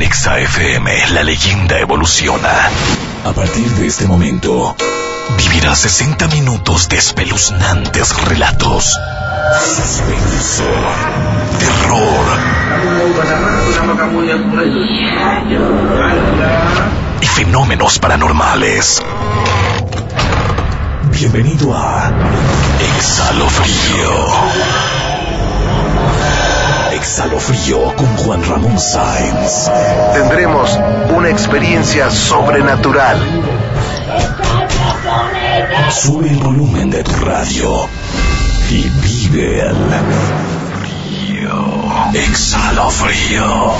En FM, la leyenda evoluciona. A partir de este momento, vivirás 60 minutos de espeluznantes relatos. Suspenso, terror y fenómenos paranormales. Bienvenido a Exhalofrío. Exhalofrío con Juan Ramón Sáenz. Tendremos una experiencia sobrenatural. Sube el volumen de tu radio y vive el frío. Exhalofrío.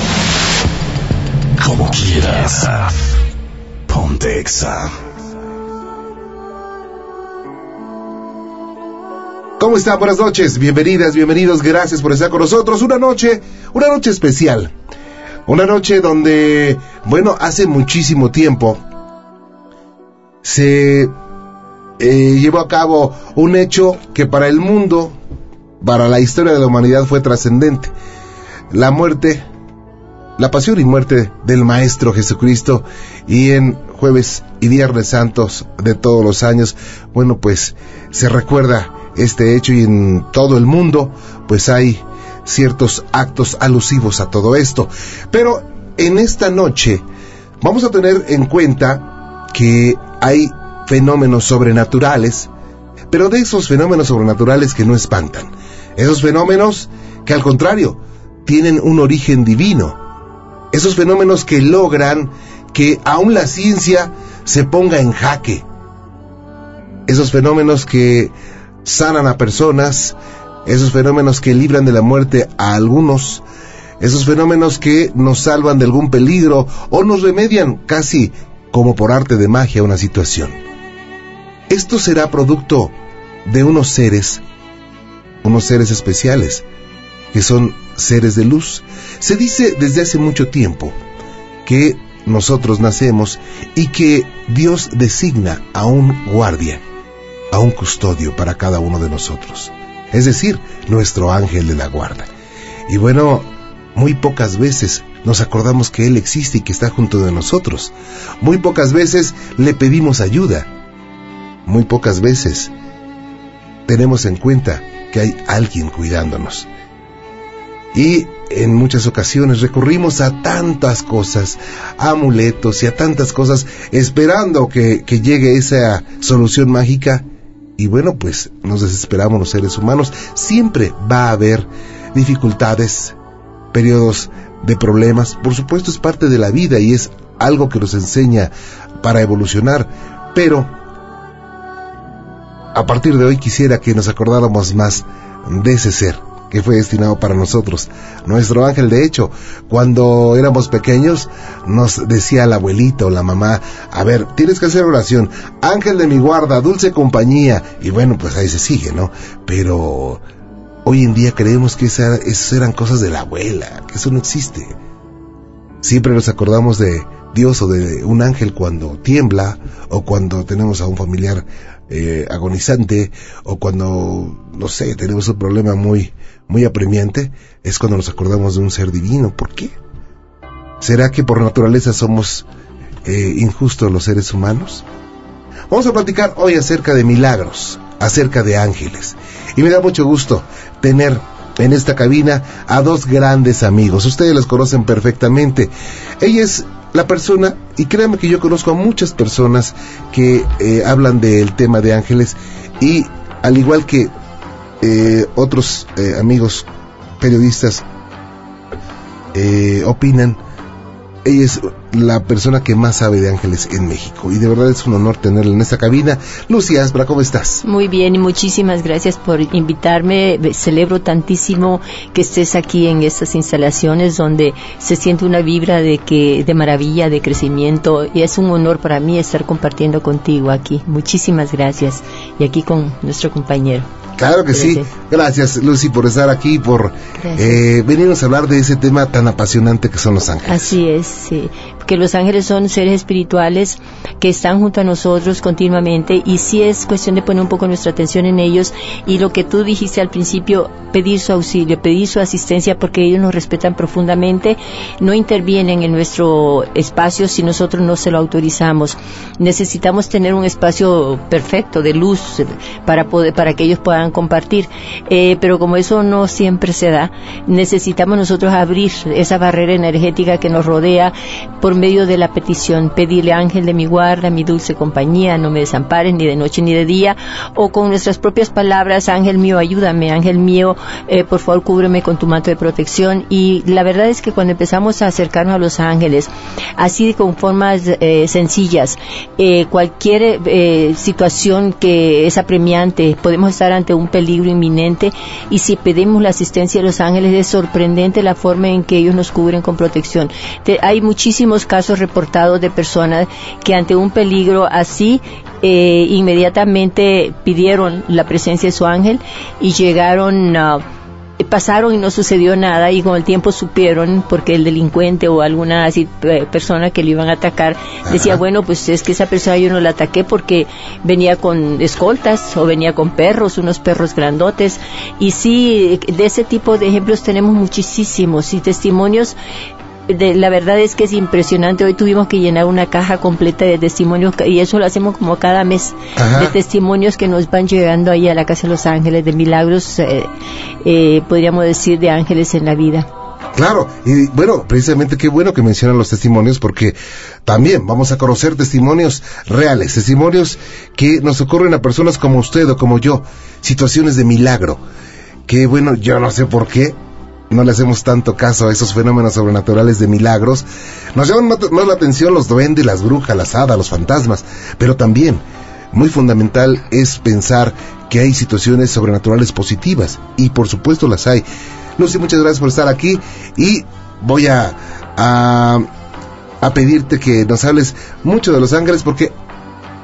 Como quieras. Ponte Exa. ¿Cómo están? Buenas noches, bienvenidas, bienvenidos, gracias por estar con nosotros. Una noche, una noche especial. Una noche donde, bueno, hace muchísimo tiempo se eh, llevó a cabo un hecho que para el mundo, para la historia de la humanidad fue trascendente. La muerte, la pasión y muerte del Maestro Jesucristo y en jueves y viernes santos de todos los años, bueno, pues se recuerda este hecho y en todo el mundo pues hay ciertos actos alusivos a todo esto. Pero en esta noche vamos a tener en cuenta que hay fenómenos sobrenaturales, pero de esos fenómenos sobrenaturales que no espantan. Esos fenómenos que al contrario tienen un origen divino. Esos fenómenos que logran que aún la ciencia se ponga en jaque. Esos fenómenos que sanan a personas, esos fenómenos que libran de la muerte a algunos, esos fenómenos que nos salvan de algún peligro o nos remedian casi como por arte de magia una situación. Esto será producto de unos seres, unos seres especiales, que son seres de luz. Se dice desde hace mucho tiempo que nosotros nacemos y que Dios designa a un guardia a un custodio para cada uno de nosotros, es decir, nuestro ángel de la guarda. Y bueno, muy pocas veces nos acordamos que Él existe y que está junto de nosotros. Muy pocas veces le pedimos ayuda. Muy pocas veces tenemos en cuenta que hay alguien cuidándonos. Y en muchas ocasiones recurrimos a tantas cosas, a amuletos y a tantas cosas, esperando que, que llegue esa solución mágica y bueno, pues nos desesperamos los seres humanos. Siempre va a haber dificultades, periodos de problemas. Por supuesto es parte de la vida y es algo que nos enseña para evolucionar. Pero a partir de hoy quisiera que nos acordáramos más de ese ser que fue destinado para nosotros. Nuestro ángel, de hecho, cuando éramos pequeños, nos decía el abuelito o la mamá, a ver, tienes que hacer oración, ángel de mi guarda, dulce compañía, y bueno, pues ahí se sigue, ¿no? Pero hoy en día creemos que esas eran cosas de la abuela, que eso no existe. Siempre nos acordamos de Dios o de un ángel cuando tiembla o cuando tenemos a un familiar eh, agonizante o cuando, no sé, tenemos un problema muy, muy apremiante, es cuando nos acordamos de un ser divino. ¿Por qué? ¿Será que por naturaleza somos eh, injustos los seres humanos? Vamos a platicar hoy acerca de milagros, acerca de ángeles. Y me da mucho gusto tener en esta cabina a dos grandes amigos. Ustedes los conocen perfectamente. Ella la persona, y créanme que yo conozco a muchas personas que eh, hablan del tema de ángeles y al igual que eh, otros eh, amigos periodistas opinan, ella es la persona que más sabe de ángeles en México y de verdad es un honor tenerla en esta cabina. Lucia Aspra, ¿cómo estás? Muy bien y muchísimas gracias por invitarme. Celebro tantísimo que estés aquí en estas instalaciones donde se siente una vibra de que de maravilla, de crecimiento y es un honor para mí estar compartiendo contigo aquí. Muchísimas gracias y aquí con nuestro compañero. Claro que sí. Gracias, Lucy, por estar aquí, por eh, venirnos a hablar de ese tema tan apasionante que son los ángeles. Así es, sí. Que los ángeles son seres espirituales que están junto a nosotros continuamente y sí es cuestión de poner un poco nuestra atención en ellos. Y lo que tú dijiste al principio, pedir su auxilio, pedir su asistencia porque ellos nos respetan profundamente, no intervienen en nuestro espacio si nosotros no se lo autorizamos. Necesitamos tener un espacio perfecto de luz para para que ellos puedan compartir, eh, pero como eso no siempre se da, necesitamos nosotros abrir esa barrera energética que nos rodea. Por medio de la petición, pedirle ángel de mi guarda, mi dulce compañía, no me desamparen ni de noche ni de día, o con nuestras propias palabras, ángel mío, ayúdame, ángel mío, eh, por favor cúbreme con tu manto de protección. Y la verdad es que cuando empezamos a acercarnos a los ángeles, así con formas eh, sencillas, eh, cualquier situación que es apremiante, podemos estar ante un peligro inminente y si pedimos la asistencia de los ángeles es sorprendente la forma en que ellos nos cubren con protección. hay muchísimos casos reportados de personas que ante un peligro así eh, inmediatamente pidieron la presencia de su ángel y llegaron uh, pasaron y no sucedió nada y con el tiempo supieron porque el delincuente o alguna así, persona que le iban a atacar decía bueno pues es que esa persona yo no la ataqué porque venía con escoltas o venía con perros unos perros grandotes y sí de ese tipo de ejemplos tenemos muchísimos y testimonios la verdad es que es impresionante. Hoy tuvimos que llenar una caja completa de testimonios y eso lo hacemos como cada mes de testimonios que nos van llegando ahí a la Casa de los Ángeles, de milagros, eh, eh, podríamos decir, de ángeles en la vida. Claro, y bueno, precisamente qué bueno que mencionan los testimonios porque también vamos a conocer testimonios reales, testimonios que nos ocurren a personas como usted o como yo, situaciones de milagro. Que bueno, yo no sé por qué, no le hacemos tanto caso a esos fenómenos sobrenaturales de milagros. Nos llaman más la atención los duendes, las brujas, las hadas, los fantasmas, pero también muy fundamental es pensar que hay situaciones sobrenaturales positivas y por supuesto las hay. Lucy, muchas gracias por estar aquí y voy a, a, a pedirte que nos hables mucho de los ángeles porque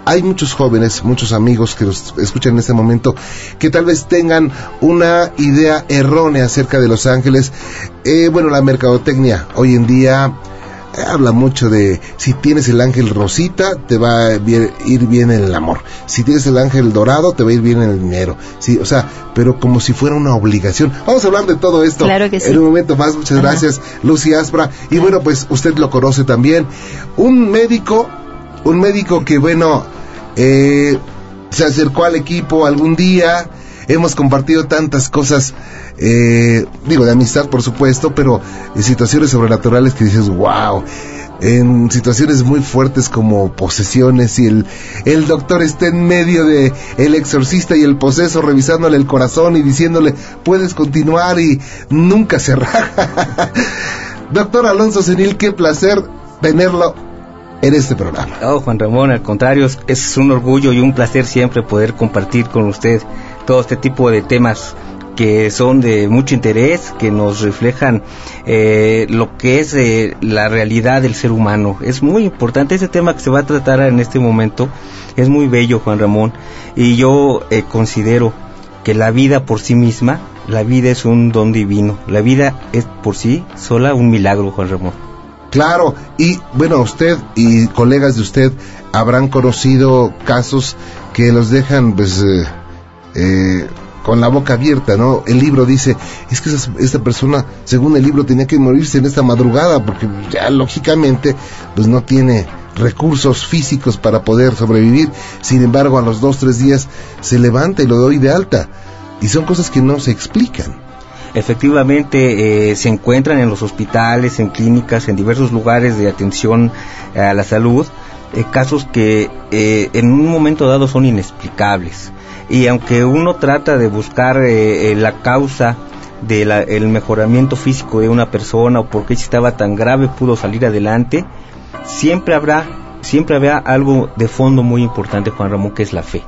hay muchos jóvenes, muchos amigos que nos escuchan en este momento, que tal vez tengan una idea errónea acerca de Los Ángeles. Eh, bueno, la mercadotecnia hoy en día eh, habla mucho de si tienes el ángel rosita te va a ir bien en el amor. Si tienes el ángel dorado te va a ir bien en el dinero. Sí o sea pero como si fuera una obligación. Vamos a hablar de todo esto claro que sí. en un momento más. Muchas gracias Lucy Aspra. Y bueno pues usted lo conoce también. Un médico un médico que bueno eh, se acercó al equipo algún día, hemos compartido tantas cosas, eh, digo, de amistad por supuesto, pero en situaciones sobrenaturales que dices, wow, en situaciones muy fuertes como posesiones y el, el doctor está en medio de el exorcista y el poseso revisándole el corazón y diciéndole, puedes continuar y nunca raja. doctor Alonso Senil, qué placer tenerlo en este programa. Oh, Juan Ramón, al contrario, es un orgullo y un placer siempre poder compartir con usted todo este tipo de temas que son de mucho interés, que nos reflejan eh, lo que es eh, la realidad del ser humano. Es muy importante ese tema que se va a tratar en este momento. Es muy bello, Juan Ramón, y yo eh, considero que la vida por sí misma, la vida es un don divino. La vida es por sí sola un milagro, Juan Ramón. Claro, y bueno, usted y colegas de usted habrán conocido casos que los dejan pues eh, eh, con la boca abierta, ¿no? El libro dice, es que esta persona, según el libro, tenía que morirse en esta madrugada porque ya lógicamente pues no tiene recursos físicos para poder sobrevivir. Sin embargo, a los dos, tres días se levanta y lo doy de alta. Y son cosas que no se explican efectivamente eh, se encuentran en los hospitales, en clínicas, en diversos lugares de atención a la salud, eh, casos que eh, en un momento dado son inexplicables. Y aunque uno trata de buscar la causa del mejoramiento físico de una persona o por qué estaba tan grave pudo salir adelante, siempre habrá, siempre habrá algo de fondo muy importante, Juan Ramón, que es la fe.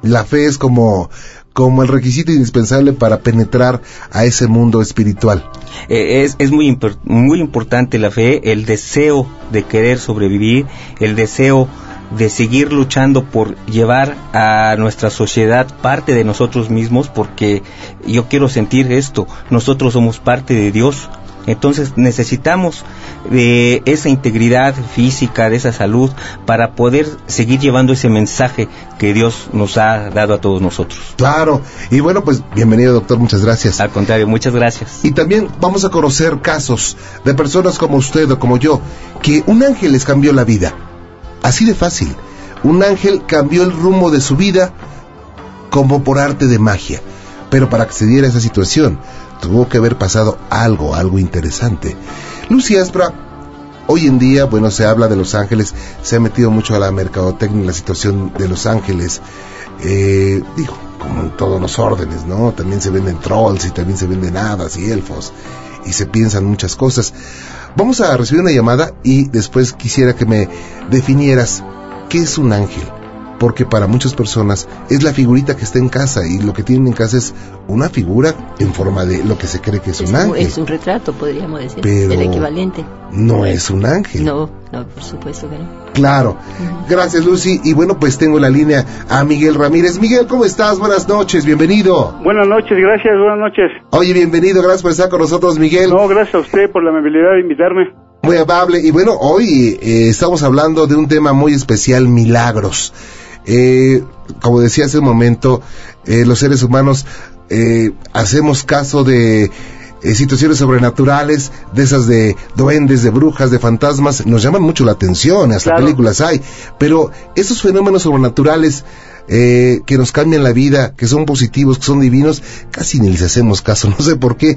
La fe es como como el requisito indispensable para penetrar a ese mundo espiritual. Eh, es, es muy, muy importante la fe, el deseo de querer sobrevivir, el deseo de seguir luchando por llevar a nuestra sociedad parte de nosotros mismos, porque yo quiero sentir esto, nosotros somos parte de Dios, Entonces necesitamos de esa integridad física, de esa salud, para poder seguir llevando ese mensaje que Dios nos ha dado a todos nosotros. Claro, y bueno, pues bienvenido doctor, muchas gracias. Al contrario, muchas gracias. Y también vamos a conocer casos de personas como usted o como yo, que un ángel les cambió la vida. Así de fácil. Un ángel cambió el rumbo de su vida como por arte de magia. Pero para que se diera esa situación, tuvo que haber pasado algo, algo interesante. Lucy Aspra, hoy en día, bueno, se habla de Los Ángeles, se ha metido mucho a la mercadotecnia, la situación de Los Ángeles. Eh, digo, como en todos los órdenes, ¿no? También se venden trolls y también se venden hadas y elfos y se piensan muchas cosas. Vamos a recibir una llamada y después quisiera que me definieras qué es un ángel porque para muchas personas es la figurita que está en casa y lo que tienen en casa es una figura en forma de lo que se cree que es, un ángel. Es un retrato, podríamos decir, Pero el equivalente. No es un ángel. No, no, por supuesto que no. Claro. Gracias, Lucy. Y bueno, pues tengo en la línea a Miguel Ramírez. Miguel, ¿cómo estás? Buenas noches, bienvenido. Buenas noches, gracias, buenas noches. Oye, bienvenido, gracias por estar con nosotros, Miguel. No, gracias a usted por la amabilidad de invitarme. Muy amable. Y bueno, hoy eh, estamos hablando de un tema muy especial, milagros. Eh, como decía hace un momento, eh, los seres humanos eh, hacemos caso de eh, situaciones sobrenaturales, de esas de duendes, de brujas, de fantasmas, nos llaman mucho la atención, hasta Claro. películas hay, pero esos fenómenos sobrenaturales eh, que nos cambian la vida, que son positivos, que son divinos, casi ni les hacemos caso, no sé por qué.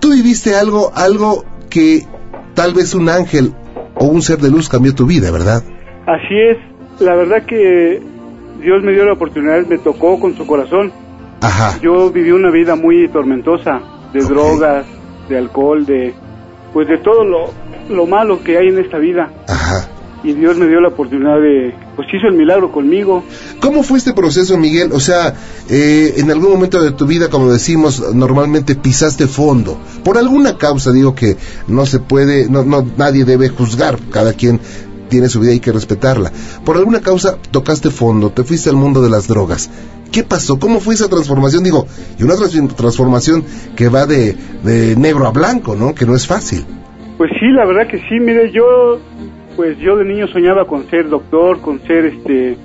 Tú viviste algo, algo que tal vez un ángel o un ser de luz cambió tu vida, ¿verdad? Así es, la verdad que Dios me dio la oportunidad, me tocó con su corazón. Ajá. Yo viví una vida muy tormentosa, de drogas, de alcohol, de pues de todo lo, lo malo que hay en esta vida. Ajá. Y Dios me dio la oportunidad de, pues hizo el milagro conmigo. ¿Cómo fue este proceso, Miguel? O sea, eh, en algún momento de tu vida, como decimos, normalmente pisaste fondo. Por alguna causa, digo que no se puede, no, no, nadie debe juzgar, cada quien tiene su vida y hay que respetarla. Por alguna causa tocaste fondo, te fuiste al mundo de las drogas. ¿Qué pasó? ¿Cómo fue esa transformación? Digo, y una trans- transformación que va de, de negro a blanco, ¿no? Que no es fácil. Pues sí, la verdad que sí, mire, yo pues yo de niño soñaba con ser doctor, con ser este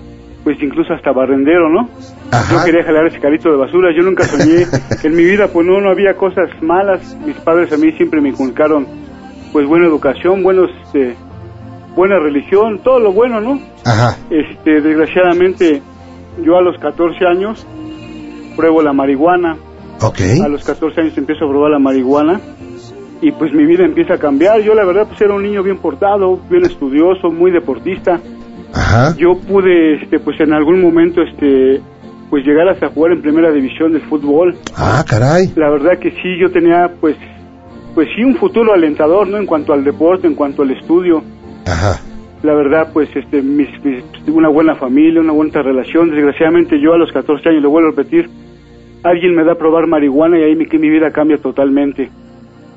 pues incluso hasta barrendero, ¿no? Ajá. Yo quería jalar ese carrito de basura, yo nunca soñé en mi vida pues no, no había cosas malas, mis padres a mí siempre me inculcaron pues buena educación, buenos este, buena religión, todo lo bueno, ¿no? Ajá. Este, desgraciadamente yo a los 14 años pruebo la marihuana, Ok. a los 14 años empiezo a probar la marihuana y pues mi vida empieza a cambiar. Yo la verdad pues era un niño bien portado, bien estudioso, muy deportista. Ajá. Yo pude este pues en algún momento este pues llegar hasta jugar en primera división del fútbol. Ah, caray. La verdad que sí, yo tenía pues pues sí un futuro alentador, ¿no? En cuanto al deporte, en cuanto al estudio. Ajá. La verdad pues este mis, mis- una buena familia, una buena relación. Desgraciadamente yo a los 14 años, lo vuelvo a repetir, alguien me da a probar marihuana y ahí mi vida cambia totalmente.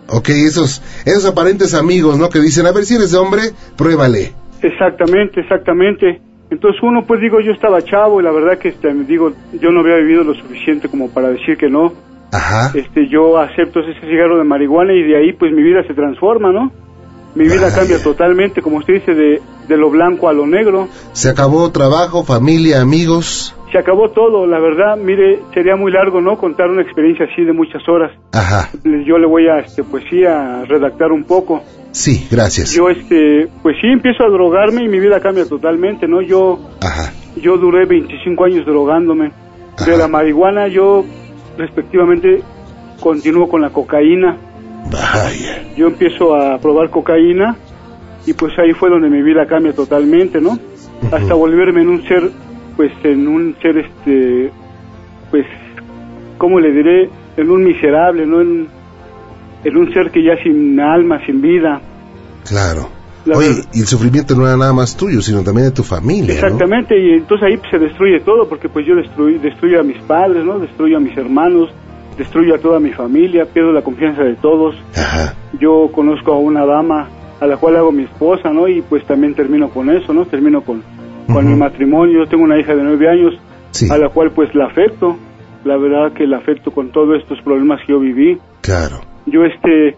Ok, esos, esos aparentes amigos, ¿no? Que dicen, a ver si eres hombre, pruébale. Exactamente, exactamente. Entonces uno, pues digo, yo estaba chavo y la verdad que este, digo, yo no había vivido lo suficiente como para decir que no. Ajá. Este, yo acepto ese cigarro de marihuana y de ahí pues mi vida se transforma, ¿no? Mi vida Vaya. cambia totalmente, como usted dice, de, de lo blanco a lo negro. Se acabó trabajo, familia, amigos. Se acabó todo, la verdad, mire, sería muy largo, ¿no? Contar una experiencia así de muchas horas. Ajá. Yo le voy a, este, pues sí, a redactar un poco. Sí, gracias. Yo, este, pues sí, empiezo a drogarme y mi vida cambia totalmente, ¿no? Yo, Ajá. yo duré 25 años drogándome. Ajá. De la marihuana yo respectivamente continúo con la cocaína. Vaya. Yo empiezo a probar cocaína y pues ahí fue donde mi vida cambia totalmente, ¿no? Hasta volverme en un ser, pues en un ser este, pues, ¿cómo le diré? En un miserable, ¿no? En, en un ser que ya sin alma, sin vida. Claro. La Oye, verdad. y el sufrimiento no era nada más tuyo, sino también de tu familia, ¿no? Exactamente, y entonces ahí se destruye todo, porque pues yo destruyo, destruyo a mis padres, ¿no? Destruyo a mis hermanos, destruyo a toda mi familia, pierdo la confianza de todos. Ajá. Yo conozco a una dama a la cual hago mi esposa, ¿no? Y pues también termino con eso, ¿no? Termino con, con mi matrimonio. Yo tengo una hija de nueve años, Sí, a la cual pues la afecto. La verdad que la afecto con todos estos problemas que yo viví. claro. Yo este,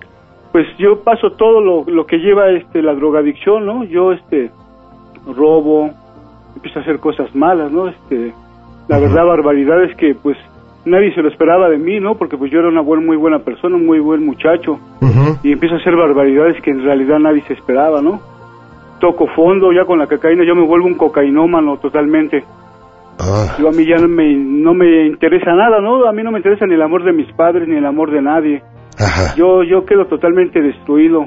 pues yo paso todo lo, lo que lleva este la drogadicción, ¿no? Yo este robo, empiezo a hacer cosas malas, ¿no? Este la verdad barbaridades que pues nadie se lo esperaba de mí, ¿no? Porque pues yo era una buena, muy buena persona, un muy buen muchacho y empiezo a hacer barbaridades que en realidad nadie se esperaba, ¿no? Toco fondo ya con la cocaína, yo me vuelvo un cocainómano totalmente. Ah, Yo a mí ya no me, no me interesa nada, ¿no? A mí no me interesa ni el amor de mis padres ni el amor de nadie. ajá, Yo yo quedo totalmente destruido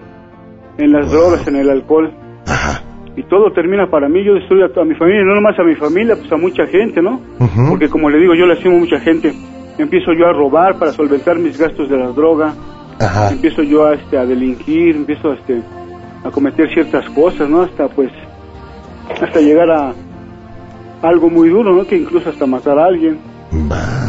en las drogas, en el alcohol ajá. Y todo termina para mí. Yo destruyo a toda mi familia, y no nomás a mi familia, pues a mucha gente, ¿no? Porque como le digo, yo le lasimo a mucha gente. Empiezo yo a robar para solventar mis gastos de la droga. Ajá. empiezo yo a, este, a delinquir, empiezo a, este, a cometer ciertas cosas, ¿no? Hasta pues, hasta llegar a algo muy duro, ¿no? Que incluso hasta matar a alguien.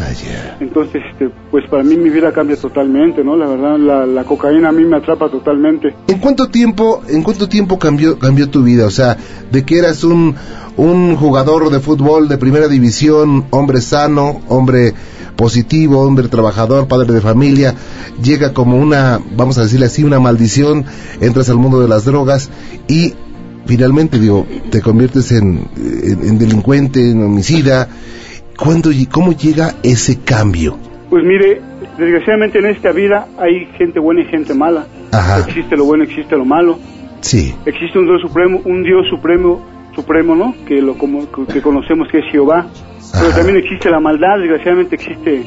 Vaya. Entonces, este, pues para mí mi vida cambia totalmente, ¿no? La verdad, la, la cocaína a mí me atrapa totalmente. ¿En cuánto tiempo, en cuánto tiempo cambió, cambió tu vida? O sea, de que eras un, un jugador de fútbol de primera división, hombre sano, hombre positivo, hombre trabajador, padre de familia, llega como una, vamos a decirle así, una maldición, entras al mundo de las drogas y finalmente, digo, te conviertes en, en, en delincuente, en homicida. ¿Cuándo, y cómo llega ese cambio? Pues mire, desgraciadamente en esta vida hay gente buena y gente mala. Ajá. Existe lo bueno, existe lo malo. Sí, Existe un Dios supremo, un Dios supremo, supremo, ¿no? Que lo como, que conocemos que es Jehová. Pero Ajá. también existe la maldad, desgraciadamente existe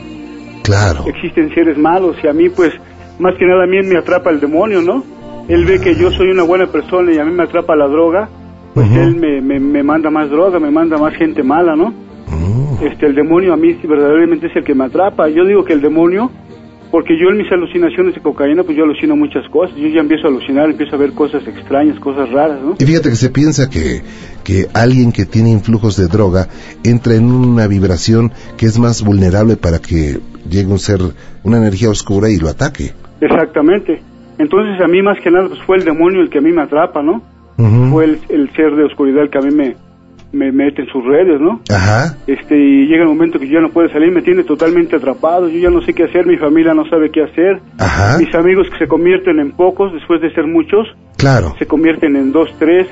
claro. existen seres malos y a mí pues más que nada a mí me atrapa el demonio, ¿no? Él ve que yo soy una buena persona y a mí me atrapa la droga, pues él me, me, me manda más droga, me manda más gente mala, ¿no? Mm. Este, el demonio a mí verdaderamente es el que me atrapa. Yo digo que el demonio, porque yo en mis alucinaciones de cocaína, pues yo alucino muchas cosas. Yo ya empiezo a alucinar, empiezo a ver cosas extrañas, cosas raras, ¿no? Y fíjate que se piensa que, que alguien que tiene influjos de droga entra en una vibración que es más vulnerable para que llegue un ser, una energía oscura y lo ataque. Exactamente. Entonces a mí más que nada pues fue el demonio el que a mí me atrapa, ¿no? Fue el, el ser de oscuridad el que a mí me, me mete en sus redes, ¿no? Ajá, este y llega el momento que yo ya no puedo salir, me tiene totalmente atrapado, yo ya no sé qué hacer, mi familia no sabe qué hacer, ajá, mis amigos que se convierten en pocos después de ser muchos, claro. se convierten en dos, tres,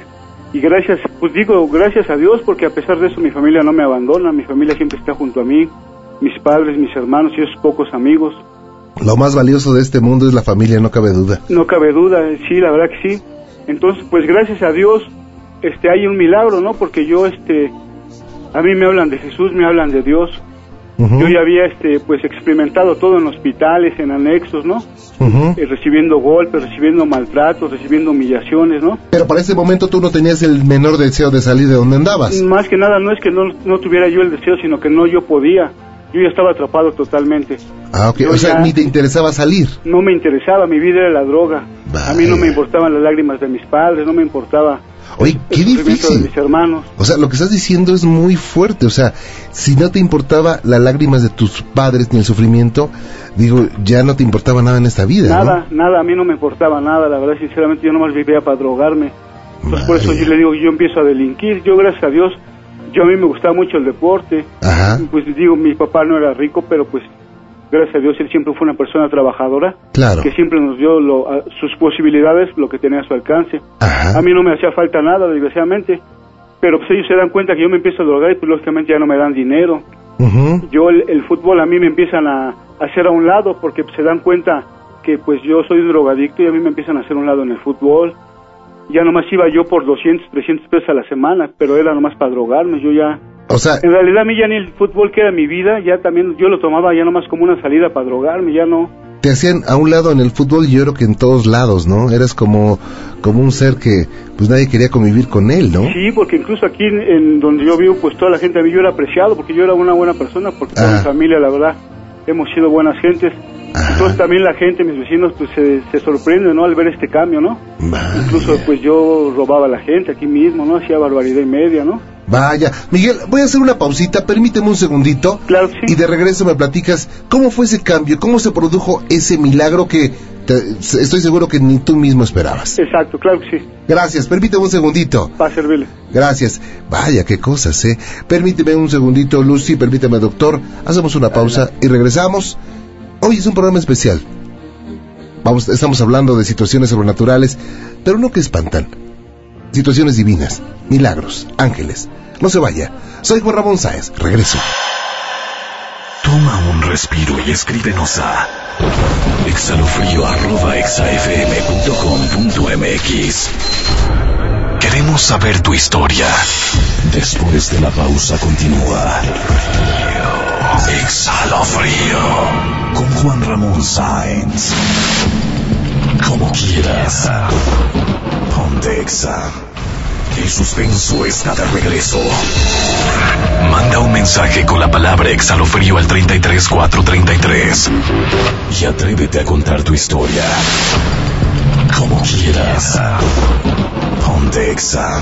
y gracias, pues digo gracias a Dios porque a pesar de eso mi familia no me abandona, mi familia siempre está junto a mí, mis padres, mis hermanos y esos pocos amigos, Lo más valioso de este mundo es la familia, no cabe duda. no cabe duda, sí, la verdad que sí, entonces pues gracias a Dios este hay un milagro, ¿no? Porque yo este a mí me hablan de Jesús, me hablan de Dios, Yo ya había este pues experimentado todo en hospitales, en anexos, ¿no? Eh, recibiendo golpes, recibiendo maltratos, recibiendo humillaciones, ¿no? Pero para ese momento tú no tenías el menor deseo de salir de donde andabas. Más que nada no es que no, no tuviera yo el deseo, sino que no yo podía. Yo ya estaba atrapado totalmente. Ah, ok. Yo O sea, ni te interesaba salir. No me interesaba, mi vida era la droga. A mí no me importaban las lágrimas de mis padres, no me importaba Oye, qué de difícil. mis hermanos. O sea, lo que estás diciendo es muy fuerte. O sea, si no te importaba las lágrimas de tus padres ni el sufrimiento, digo, ya no te importaba nada en esta vida. ¿no? Nada, nada, a mí no me importaba nada, la verdad, sinceramente, yo nomás vivía para drogarme. Entonces, por eso yo le digo, yo empiezo a delinquir. Yo, gracias a Dios, yo a mí me gustaba mucho el deporte. Ajá, Pues digo, mi papá no era rico, pero pues, gracias a Dios, él siempre fue una persona trabajadora, claro. que siempre nos dio lo- sus posibilidades, lo que tenía a su alcance. Ajá. A mí no me hacía falta nada, desgraciadamente, pero pues ellos se dan cuenta que yo me empiezo a drogar y pues lógicamente ya no me dan dinero. Yo el, el fútbol a mí me empiezan a, a hacer a un lado porque se dan cuenta que pues yo soy un drogadicto y a mí me empiezan a hacer a un lado en el fútbol. Ya nomás iba yo por 200, 300 pesos a la semana, pero era nomás para drogarme. Yo ya, O sea, en realidad a mí ya ni el fútbol que era mi vida, ya también yo lo tomaba ya nomás como una salida para drogarme, ya no. te hacían a un lado en el fútbol y yo creo que en todos lados, ¿no? Eras como, como un ser que pues nadie quería convivir con él, ¿no? Sí, porque incluso aquí en, en donde yo vivo, pues toda la gente a mí yo era apreciado porque yo era una buena persona, porque toda Ah. mi familia, la verdad, hemos sido buenas gentes. Ajá. Entonces también la gente, mis vecinos, pues se, se sorprende, ¿no? Al ver este cambio, ¿no? Vaya. Incluso pues yo robaba a la gente aquí mismo, ¿no? Hacía barbaridad y media, ¿no? Vaya. Miguel, voy a hacer una pausita, permíteme un segundito. Claro sí. Y de regreso me platicas cómo fue ese cambio, cómo se produjo ese milagro que te- estoy seguro que ni tú mismo esperabas. Exacto, claro que sí. Gracias, permíteme un segundito. Para servirle. Gracias. Vaya, qué cosas, ¿eh? Permíteme un segundito, Lucy, permíteme, doctor. Hacemos una pausa y regresamos. Hoy es un programa especial. Vamos, estamos hablando de situaciones sobrenaturales, pero no que espantan. Situaciones divinas, milagros, ángeles. No se vaya. Soy Juan Ramón Sáez. Regreso. Toma un respiro y escríbenos a exhalofrío.exafm.com.mx. Queremos saber tu historia. Después de la pausa continúa. Exhalofrío con Juan Ramón Sáenz. Como quieras. Ponte Exa. El suspenso está de regreso. Manda un mensaje con la palabra exhalofrío al 33433 y atrévete a contar tu historia. Como quieras. Ponte Exa.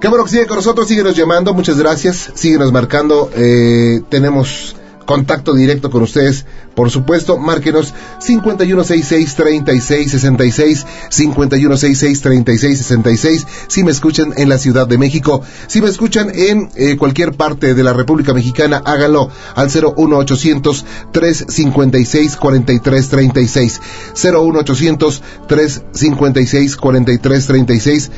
Que sigue con nosotros, síguenos llamando, muchas gracias, síguenos marcando, eh, tenemos contacto directo con ustedes, por supuesto, márquenos 5166-3666, 5166-3666, si me escuchan en la Ciudad de México, si me escuchan en eh, cualquier parte de la República Mexicana, háganlo al 01800-356-4336, 01800-356-4336,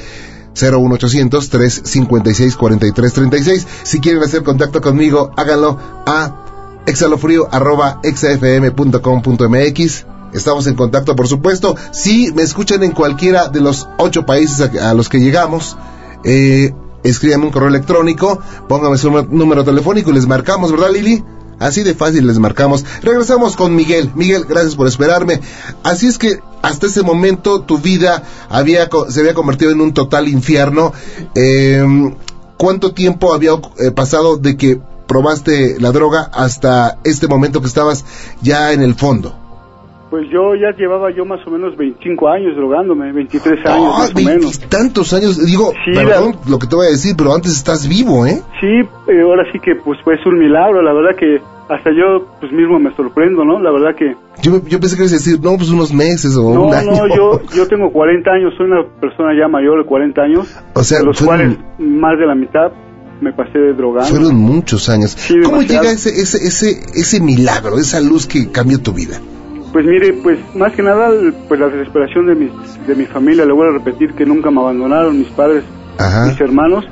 01800 356 4336 Si quieren hacer contacto conmigo, háganlo a exhalofrío.exafm.com.mx. Estamos en contacto, por supuesto. Si me escuchan en cualquiera de los ocho países a, los que llegamos, eh, escríbanme un correo electrónico, pónganme su número telefónico y les marcamos, ¿verdad, Lili? Así de fácil les marcamos. Regresamos con Miguel. Miguel, gracias por esperarme. Así es que hasta ese momento tu vida había, se había convertido en un total infierno. Eh, ¿Cuánto tiempo había eh, pasado de que probaste la droga hasta este momento que estabas ya en el fondo? Pues yo ya llevaba yo más o menos 25 años drogándome, 23 años Ah, más o menos. tantos años, digo, Sí, perdón lo que te voy a decir, pero antes estás vivo, ¿eh? Sí, eh, ahora sí que pues fue un milagro, la verdad que hasta yo pues mismo me sorprendo, ¿no? La verdad que Yo, yo pensé que ibas a decir, no, pues unos meses o no, un año. no, yo yo tengo 40 años, soy una persona ya mayor de 40 años, O sea, de los cuales más de la mitad me pasé de drogando. Fueron muchos años. Sí, ¿Cómo llega ese, ese, ese, ese milagro, esa luz que cambió tu vida? Pues mire, pues más que nada, pues la desesperación de mis, de mi familia, le vuelvo a repetir que nunca me abandonaron mis padres, Ajá. mis hermanos,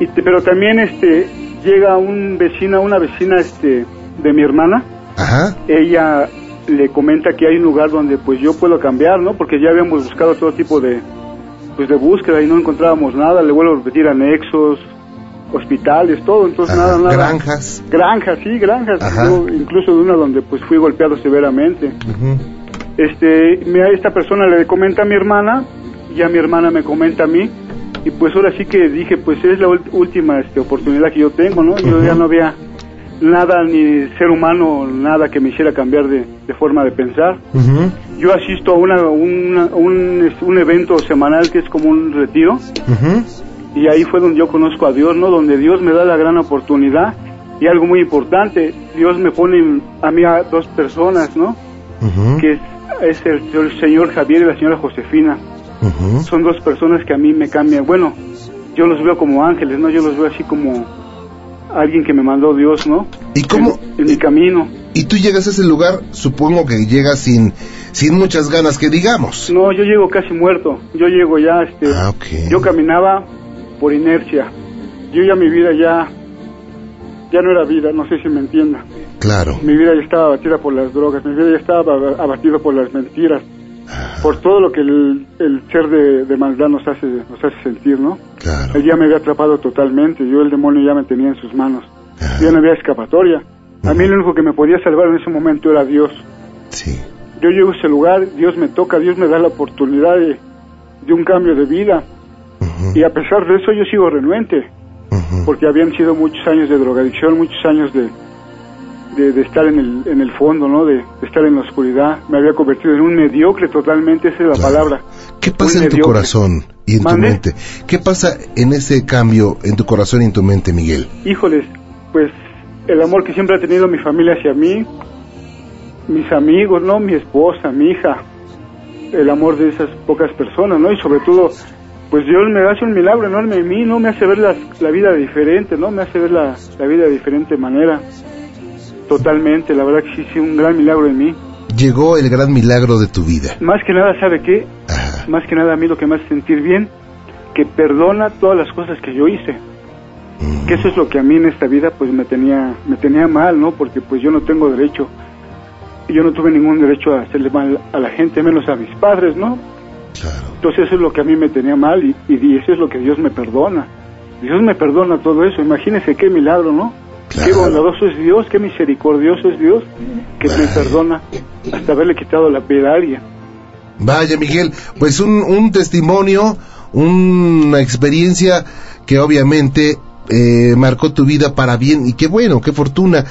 y te- pero también este llega un vecina, una vecina este de mi hermana, Ajá. ella le comenta que hay un lugar donde pues yo puedo cambiar, ¿no? Porque ya habíamos buscado todo tipo de pues de búsqueda y no encontrábamos nada, le vuelvo a repetir anexos, hospitales, todo, entonces Ajá. nada, nada. Granjas. Granjas, sí, granjas. Yo, incluso de una donde pues fui golpeado severamente. Ujú. Este, me- esta persona le comenta a mi hermana, y a mi hermana me comenta a mí, y pues ahora sí que dije, pues es la última este, oportunidad que yo tengo, ¿no? Yo ya no había nada, ni ser humano, nada que me hiciera cambiar de, de forma de pensar. Ujú. Yo asisto a una, una- un, este, un evento semanal que es como un retiro, Ujú. Y ahí fue donde yo conozco a Dios, ¿no? Donde Dios me da la gran oportunidad, y algo muy importante, Dios me pone a mí a dos personas, ¿no? Que es, es el, el señor Javier y la señora Josefina. Son dos personas que a mí me cambian. Bueno, yo los veo como ángeles, ¿no? Yo los veo así como alguien que me mandó Dios, ¿no? ¿Y cómo? En, en mi camino. Y tú llegas a ese lugar, supongo que llegas sin, sin muchas ganas que digamos. No, yo llego casi muerto. Yo llego ya, este... Ah, ok. Yo caminaba por inercia. Yo ya mi vida ya... Ya no era vida, no sé si me entienda. Claro. Mi vida ya estaba abatida por las drogas, mi vida ya estaba aba- abatida por las mentiras, por todo lo que el, el ser de, de maldad nos hace, nos hace sentir, ¿no? Claro. Él ya me había atrapado totalmente, yo el demonio ya me tenía en sus manos, Ajá. ya no había escapatoria. A mí lo único que me podía salvar en ese momento era Dios. Sí. Yo llego a ese lugar, Dios me toca, Dios me da la oportunidad de, de un cambio de vida. Y a pesar de eso yo sigo renuente, porque habían sido muchos años de drogadicción, muchos años de, de, de estar en el, en el fondo, ¿no? De, de estar en la oscuridad. Me había convertido en un mediocre totalmente, esa es la Claro. palabra. ¿Qué pasa en tu corazón y en tu mente? ¿Qué pasa en ese cambio en tu corazón y en tu mente, Miguel? Híjoles, pues el amor que siempre ha tenido mi familia hacia mí, mis amigos, ¿no? Mi esposa, mi hija, el amor de esas pocas personas, ¿no? Y sobre todo, pues Dios me hace un milagro enorme en mí, ¿no? Me hace ver la, la vida diferente, ¿no? Me hace ver la, la vida de diferente manera. Totalmente, la verdad que sí, sí, un gran milagro en mí. Llegó el gran milagro de tu vida. Más que nada, ¿sabe qué? Más que nada a mí lo que me hace sentir bien, que perdona todas las cosas que yo hice. Mm. Que eso es lo que a mí en esta vida pues me tenía me tenía mal, ¿no? Porque pues yo no tengo derecho yo no tuve ningún derecho a hacerle mal a la gente, menos a mis padres, ¿no? Claro. Entonces eso es lo que a mí me tenía mal y, y eso es lo que Dios me perdona. Dios me perdona todo eso. Imagínese qué milagro, ¿no? Claro. Qué bondadoso es Dios, qué misericordioso es Dios que me perdona hasta haberle quitado la piel a alguien. Vaya, Miguel, pues un, un testimonio, una experiencia que obviamente eh, marcó tu vida para bien y qué bueno, qué fortuna.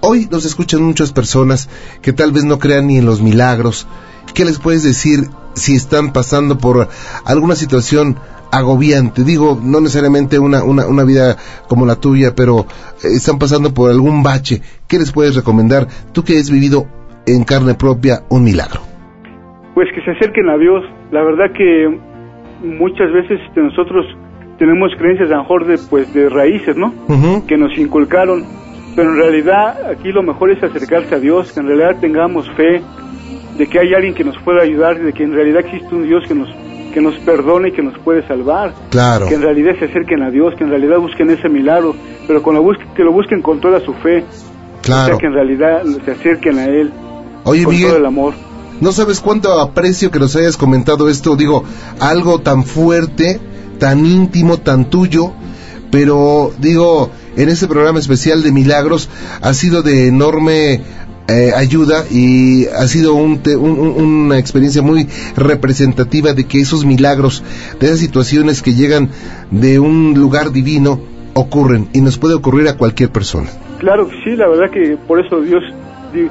Hoy nos escuchan muchas personas que tal vez no crean ni en los milagros. ¿Qué les puedes decir si están pasando por alguna situación agobiante? Digo, no necesariamente una, una, una vida como la tuya, pero eh, están pasando por algún bache. ¿Qué les puedes recomendar? Tú que has vivido en carne propia un milagro. Pues que se acerquen a Dios. La verdad que muchas veces este, nosotros tenemos creencias a lo mejor de, pues, de raíces, ¿no? Que nos inculcaron. Pero en realidad aquí lo mejor es acercarse a Dios, que en realidad tengamos fe de que hay alguien que nos pueda ayudar, de que en realidad existe un Dios que nos que nos perdone y que nos puede salvar. Claro. Que en realidad se acerquen a Dios, que en realidad busquen ese milagro, pero con bus- que lo busquen con toda su fe. O Claro. sea, que en realidad se acerquen a Él Oye, con Miguel, todo el amor. No sabes cuánto aprecio que nos hayas comentado esto, digo, algo tan fuerte, tan íntimo, tan tuyo, pero digo, en este programa especial de milagros ha sido de enorme eh, ayuda y ha sido un te- un- un- una experiencia muy representativa de que esos milagros, de esas situaciones que llegan de un lugar divino, ocurren y nos puede ocurrir a cualquier persona. Claro que sí, la verdad que por eso Dios,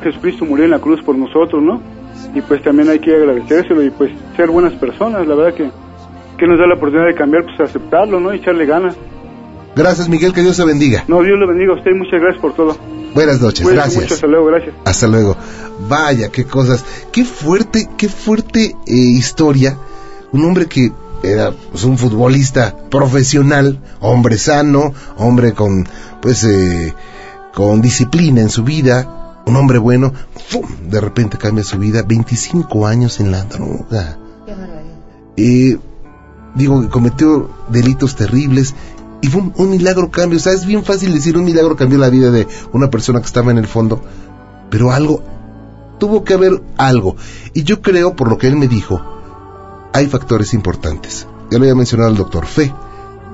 Jesucristo murió en la cruz por nosotros, ¿no? Y pues también hay que agradecérselo y pues ser buenas personas, la verdad que, que nos da la oportunidad de cambiar, pues aceptarlo, ¿no? Y echarle ganas. Gracias Miguel, que Dios te bendiga. No, Dios lo bendiga a usted y muchas gracias por todo. Buenas noches, gracias. mucho, hasta luego, gracias. Hasta luego. Vaya, qué cosas. Qué fuerte, qué fuerte eh, historia. Un hombre que era pues, un futbolista profesional, hombre sano, hombre con, pues, eh, con disciplina en su vida, un hombre bueno, ¡fum! de repente cambia su vida, 25 años en la droga. Eh, digo, que cometió delitos terribles y fue un, milagro cambio. O sea, es bien fácil decir un milagro cambió la vida de una persona que estaba en el fondo, pero algo, tuvo que haber algo. Y yo creo, por lo que él me dijo, hay factores importantes. Ya lo había mencionado el doctor, fe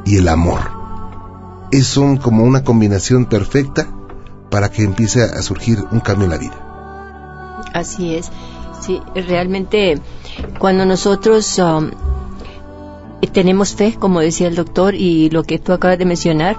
y el amor. Es son como una combinación perfecta para que empiece a surgir un cambio en la vida. Así es. Sí, realmente cuando nosotros um, tenemos fe, como decía el doctor, y lo que tú acabas de mencionar,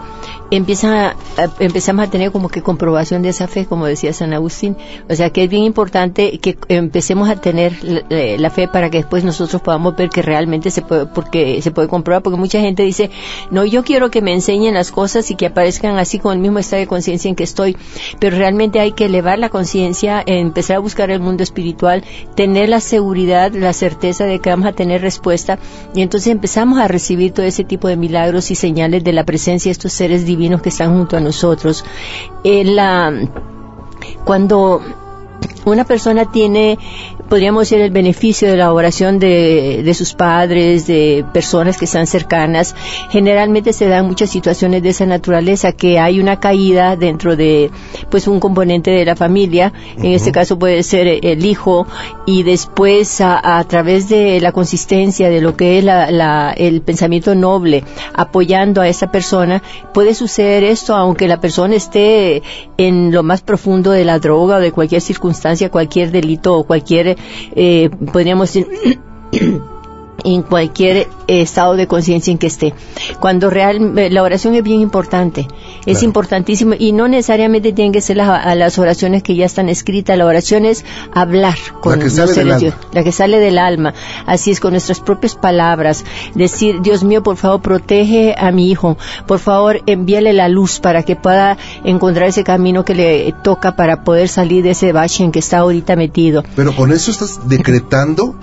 empieza a- empezamos a tener como que comprobación de esa fe, como decía San Agustín. O sea que es bien importante que empecemos a tener la, fe para que después nosotros podamos ver que realmente se puede, porque se puede comprobar, porque mucha gente dice, no, yo quiero que me enseñen las cosas y que aparezcan así con el mismo estado de conciencia en que estoy, pero realmente hay que elevar la conciencia, empezar a buscar el mundo espiritual, tener la seguridad, la certeza de que vamos a tener respuesta y entonces empezamos a recibir todo ese tipo de milagros y señales de la presencia de estos seres divinos que están junto a nosotros. En la, cuando una persona tiene, podríamos decir, el beneficio de la oración de, de sus padres, de personas que están cercanas, generalmente se dan muchas situaciones de esa naturaleza, que hay una caída dentro de, pues, un componente de la familia, en este caso puede ser el hijo, y después a, a través de la consistencia de lo que es la, la, el pensamiento noble, apoyando a esa persona, puede suceder esto, aunque la persona esté en lo más profundo de la droga o de cualquier circunstancia, cualquier delito o cualquier, eh, podríamos decir, en cualquier eh, estado de conciencia en que esté. Cuando real, eh, la oración es bien importante, es Claro. importantísimo y no necesariamente tienen que ser las, a las oraciones que ya están escritas, la oración es hablar con que los sale del alma. la que sale del alma, así es con nuestras propias palabras, decir, Dios mío, por favor, protege a mi hijo, por favor, envíale la luz para que pueda encontrar ese camino que le toca para poder salir de ese bache en que está ahorita metido. Pero con eso estás decretando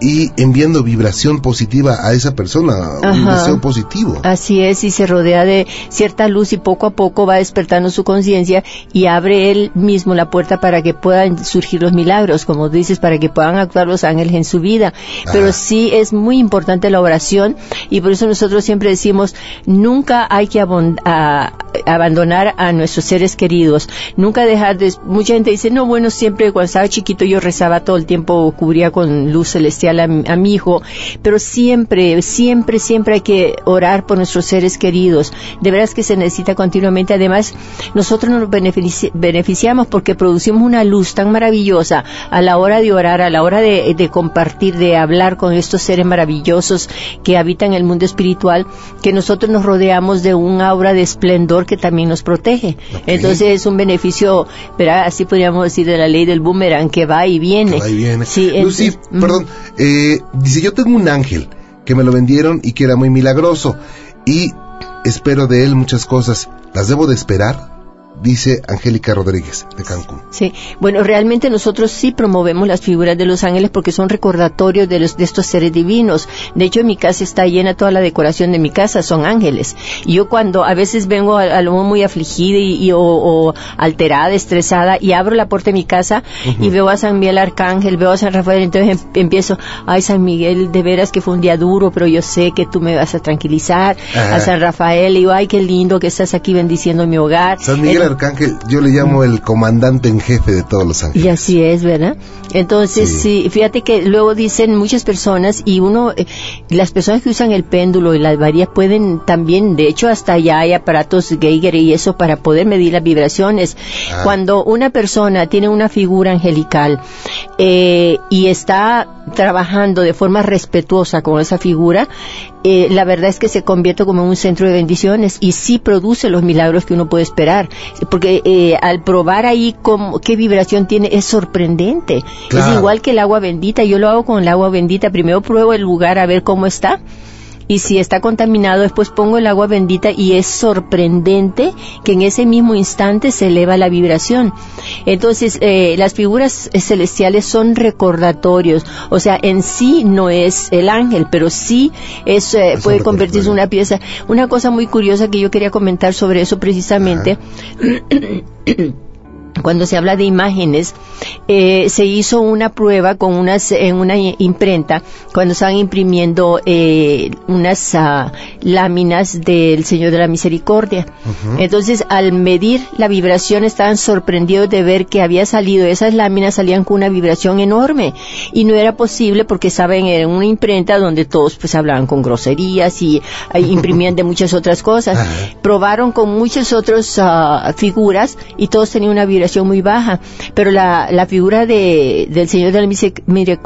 y enviando vibración positiva a esa persona, un deseo positivo. Así es, y se rodea de cierta luz y poco a poco va despertando su conciencia y abre él mismo la puerta para que puedan surgir los milagros, como dices, para que puedan actuar los ángeles en su vida. Pero sí es muy importante la oración y por eso nosotros siempre decimos, nunca hay que abandonar a nuestros seres queridos, nunca dejar de... Mucha gente dice, no, bueno, siempre cuando estaba chiquito yo rezaba todo el tiempo, cubría con luz celestial a, mi hijo, pero siempre, siempre, siempre hay que orar por nuestros seres queridos. De veras que se necesita continuamente. Además, nosotros nos beneficiamos porque producimos una luz tan maravillosa a la hora de orar, a la hora de, compartir, de hablar con estos seres maravillosos que habitan el mundo espiritual, que nosotros nos rodeamos de un aura de esplendor que también nos protege. Entonces es un beneficio, así podríamos decir de la ley del boomerang que va y viene. va y viene. Sí, Lucy, perdón, eh, dice, yo tengo un ángel que me lo vendieron y que era muy milagroso y espero de él muchas cosas. ¿Las debo de esperar? Dice Angélica Rodríguez de Cancún. Sí, bueno, realmente nosotros sí promovemos las figuras de los ángeles porque son recordatorios de, los, de estos seres divinos. De hecho, en mi casa está llena toda la decoración de mi casa, son ángeles. Y yo cuando a veces vengo a, lo muy afligida y, o, alterada, estresada, y abro la puerta de mi casa y veo a San Miguel Arcángel, veo a San Rafael, entonces em, empiezo, ay San Miguel, de veras que fue un día duro, pero yo sé que tú me vas a tranquilizar. A San Rafael, y digo, ay, qué lindo que estás aquí bendiciendo mi hogar. San Miguel arcángel, yo le llamo el comandante en jefe de todos los ángeles. Y así es, ¿verdad? Entonces, sí, fíjate que luego dicen muchas personas y uno, eh, las personas que usan el péndulo y las varías pueden también, de hecho hasta allá hay aparatos Geiger y eso para poder medir las vibraciones. Ah. Cuando una persona tiene una figura angelical eh, y está trabajando de forma respetuosa con esa figura, eh, la verdad es que se convierte como un centro de bendiciones y sí produce los milagros que uno puede esperar. Porque eh, al probar ahí cómo, qué vibración tiene, es sorprendente. Es igual que el agua bendita. Yo lo hago con el agua bendita. Primero pruebo el lugar a ver cómo está y si está contaminado después pongo el agua bendita y es sorprendente que en ese mismo instante se eleva la vibración. Entonces, eh, las figuras celestiales son recordatorios, o sea, en sí no es el ángel, pero sí es, eh, puede convertirse en una pieza. Una cosa muy curiosa que yo quería comentar sobre eso precisamente. cuando se habla de imágenes, eh, se hizo una prueba con unas en una imprenta cuando estaban imprimiendo eh, unas uh, láminas del Señor de la Misericordia. Entonces, al medir la vibración, estaban sorprendidos de ver que había salido esas láminas salían con una vibración enorme y no era posible porque saben en una imprenta donde todos pues hablaban con groserías y uh, imprimían de muchas otras cosas. Probaron con muchas otras uh, figuras y todos tenían una vibración muy baja, pero la, la figura de, del Señor de la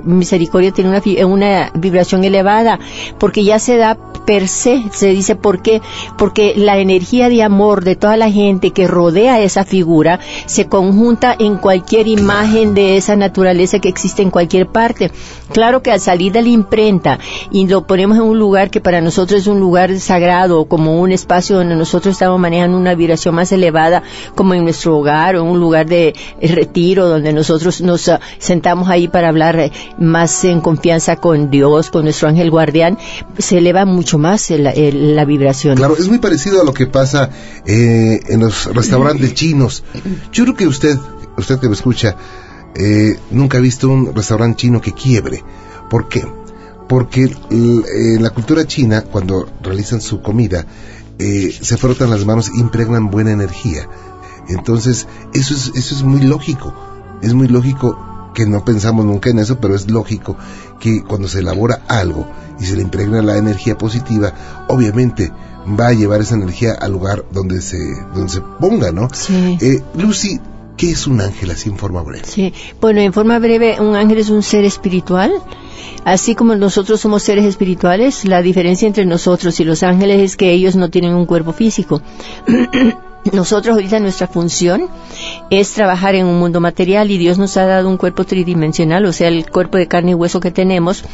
Misericordia tiene una, una vibración elevada, porque ya se da per se, se dice por qué, porque la energía de amor de toda la gente que rodea esa figura se conjunta en cualquier imagen de esa naturaleza que existe en cualquier parte. Claro que al salir de la imprenta y lo ponemos en un lugar que para nosotros es un lugar sagrado, como un espacio donde nosotros estamos manejando una vibración más elevada, como en nuestro hogar o en un lugar de retiro donde nosotros nos ah, sentamos ahí para hablar eh, más en confianza con Dios, con nuestro ángel guardián, se eleva mucho más la vibración. Claro, es muy parecido a lo que pasa eh, en los restaurantes chinos. Yo creo que usted, usted que me escucha, eh, nunca ha visto un restaurante chino que quiebre. ¿Por qué? Porque en la cultura china, cuando realizan su comida, se frotan las manos e impregnan buena energía. Entonces, eso es, eso es muy lógico. Es muy lógico que no pensamos nunca en eso, pero es lógico que cuando se elabora algo y se le impregna la energía positiva, obviamente va a llevar esa energía al lugar donde se, donde se ponga, ¿no? Sí. Eh, Lucy, ¿qué es un ángel así en forma breve? Sí, bueno, en forma breve, un ángel es un ser espiritual. Así como nosotros somos seres espirituales, la diferencia entre nosotros y los ángeles es que ellos no tienen un cuerpo físico. Nosotros ahorita nuestra función es trabajar en un mundo material y Dios nos ha dado un cuerpo tridimensional, o sea, el cuerpo de carne y hueso que tenemos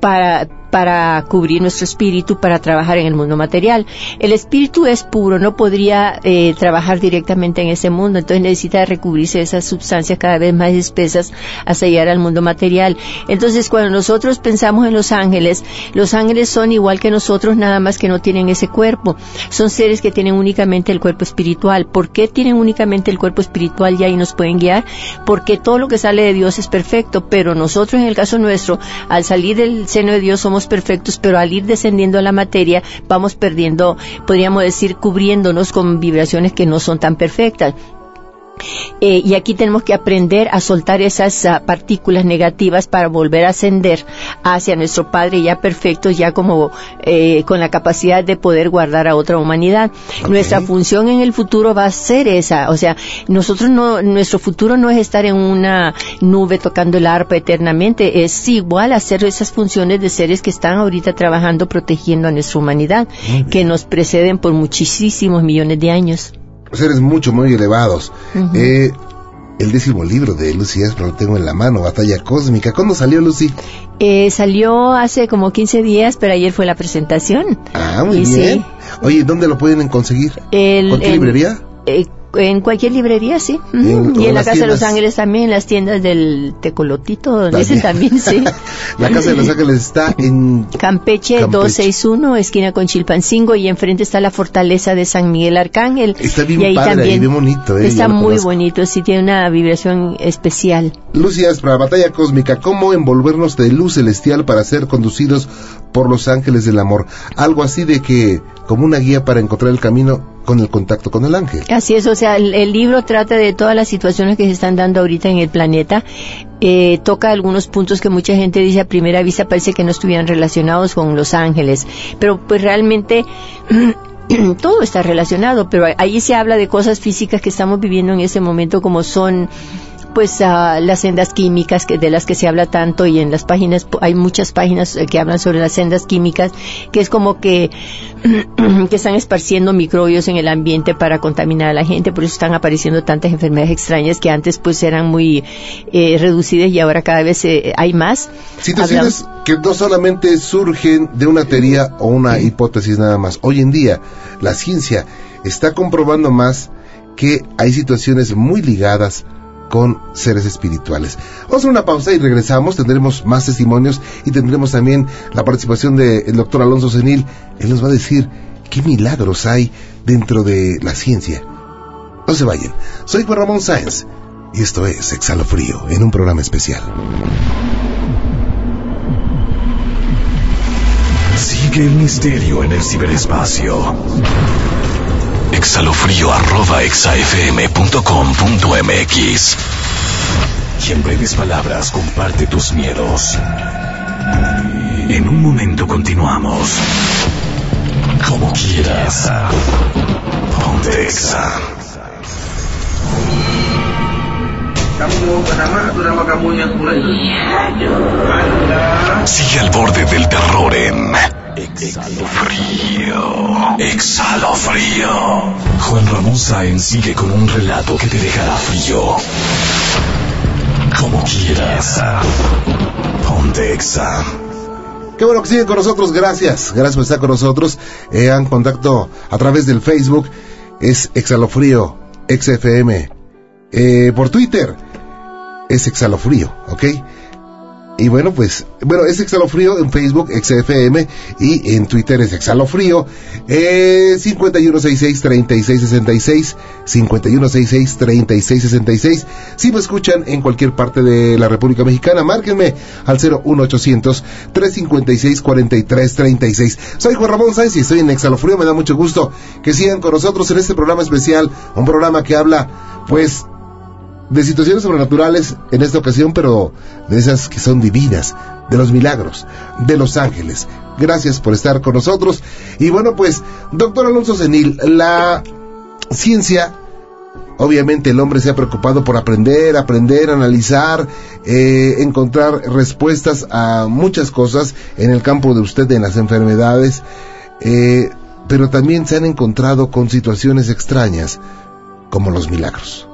para para cubrir nuestro espíritu, para trabajar en el mundo material. El espíritu es puro, no podría eh, trabajar directamente en ese mundo, entonces necesita recubrirse esas sustancias cada vez más espesas hasta llegar al mundo material. Entonces, cuando nosotros pensamos en los ángeles, los ángeles son igual que nosotros, nada más que no tienen ese cuerpo. Son seres que tienen únicamente el cuerpo espiritual. ¿Por qué tienen únicamente el cuerpo espiritual y ahí nos pueden guiar? Porque todo lo que sale de Dios es perfecto, pero nosotros en el caso nuestro, al salir del seno de Dios somos perfectos, pero al ir descendiendo a la materia vamos perdiendo, podríamos decir, cubriéndonos con vibraciones que no son tan perfectas. Eh, y aquí tenemos que aprender a soltar esas uh, partículas negativas para volver a ascender hacia nuestro Padre ya perfecto, ya como eh, con la capacidad de poder guardar a otra humanidad. Okay. Nuestra función en el futuro va a ser esa, o sea, nosotros no, nuestro futuro no es estar en una nube tocando el arpa eternamente, es igual hacer esas funciones de seres que están ahorita trabajando protegiendo a nuestra humanidad, que nos preceden por muchísimos millones de años seres mucho, muy elevados. Uh -huh. eh, el décimo libro de Lucy Espra lo tengo en la mano, Batalla Cósmica. ¿Cuándo salió Lucy? Eh, salió hace como 15 días, pero ayer fue la presentación. Ah, muy y bien. Sí. Oye, ¿dónde lo pueden conseguir? El, ¿Con qué el, librería? Eh, en cualquier librería, sí. En, y en la Casa tiendas? de Los Ángeles también, en las tiendas del Tecolotito, dicen también, sí. la Casa de Los Ángeles está en Campeche, Campeche, 261, esquina con Chilpancingo, y enfrente está la fortaleza de San Miguel Arcángel. Está bien y ahí padre, también ahí bien bonito. Eh, está muy bonito, sí, tiene una vibración especial. Lucía para Batalla Cósmica, ¿cómo envolvernos de luz celestial para ser conducidos por los ángeles del amor? Algo así de que, como una guía para encontrar el camino con el contacto con el ángel. Así es, o sea, el, el, libro trata de todas las situaciones que se están dando ahorita en el planeta. Eh, toca algunos puntos que mucha gente dice a primera vista parece que no estuvieran relacionados con los ángeles, pero pues realmente todo está relacionado, pero ahí se habla de cosas físicas que estamos viviendo en ese momento como son pues uh, las sendas químicas que, de las que se habla tanto y en las páginas hay muchas páginas que hablan sobre las sendas químicas que es como que que están esparciendo microbios en el ambiente para contaminar a la gente por eso están apareciendo tantas enfermedades extrañas que antes pues eran muy eh, reducidas y ahora cada vez eh, hay más. Situaciones Hablamos... que no solamente surgen de una teoría o una hipótesis nada más. Hoy en día la ciencia está comprobando más que hay situaciones muy ligadas con seres espirituales. Vamos a una pausa y regresamos, tendremos más testimonios y tendremos también la participación del doctor Alonso Senil. Él nos va a decir qué milagros hay dentro de la ciencia. No se vayan, soy Juan Ramón Sáenz y esto es Exhalo Frío en un programa especial. Sigue el misterio en el ciberespacio exhalofrío arroba exafm.com.mx y en breves palabras comparte tus miedos. En un momento continuamos. Como quieras. Ponte Exa. Sigue al borde del terror en Exhalo frío. Exhalo frío. Juan Ramón Sáenz sigue con un relato que te dejará frío. Como quieras. Ponte Exa. Qué bueno que siguen con nosotros, gracias. Gracias por estar con nosotros. Eh, han contacto a través del Facebook. Es Exhalofrío, XFM. Eh, por Twitter es Exhalofrío, ¿ok? Y bueno, pues, bueno, es Exhalofrío en Facebook, XFM, y en Twitter es Exhalofrío, eh, 5166-3666, 5166-3666. Si me escuchan en cualquier parte de la República Mexicana, márquenme al 01800-356-4336. Soy Juan Ramón Sáenz y estoy en Exhalofrío, me da mucho gusto que sigan con nosotros en este programa especial, un programa que habla, pues, de situaciones sobrenaturales en esta ocasión, pero de esas que son divinas, de los milagros, de los ángeles. Gracias por estar con nosotros. Y bueno, pues, doctor Alonso Senil, la ciencia, obviamente el hombre se ha preocupado por aprender, aprender, analizar, eh, encontrar respuestas a muchas cosas en el campo de usted, en las enfermedades, eh, pero también se han encontrado con situaciones extrañas, como los milagros.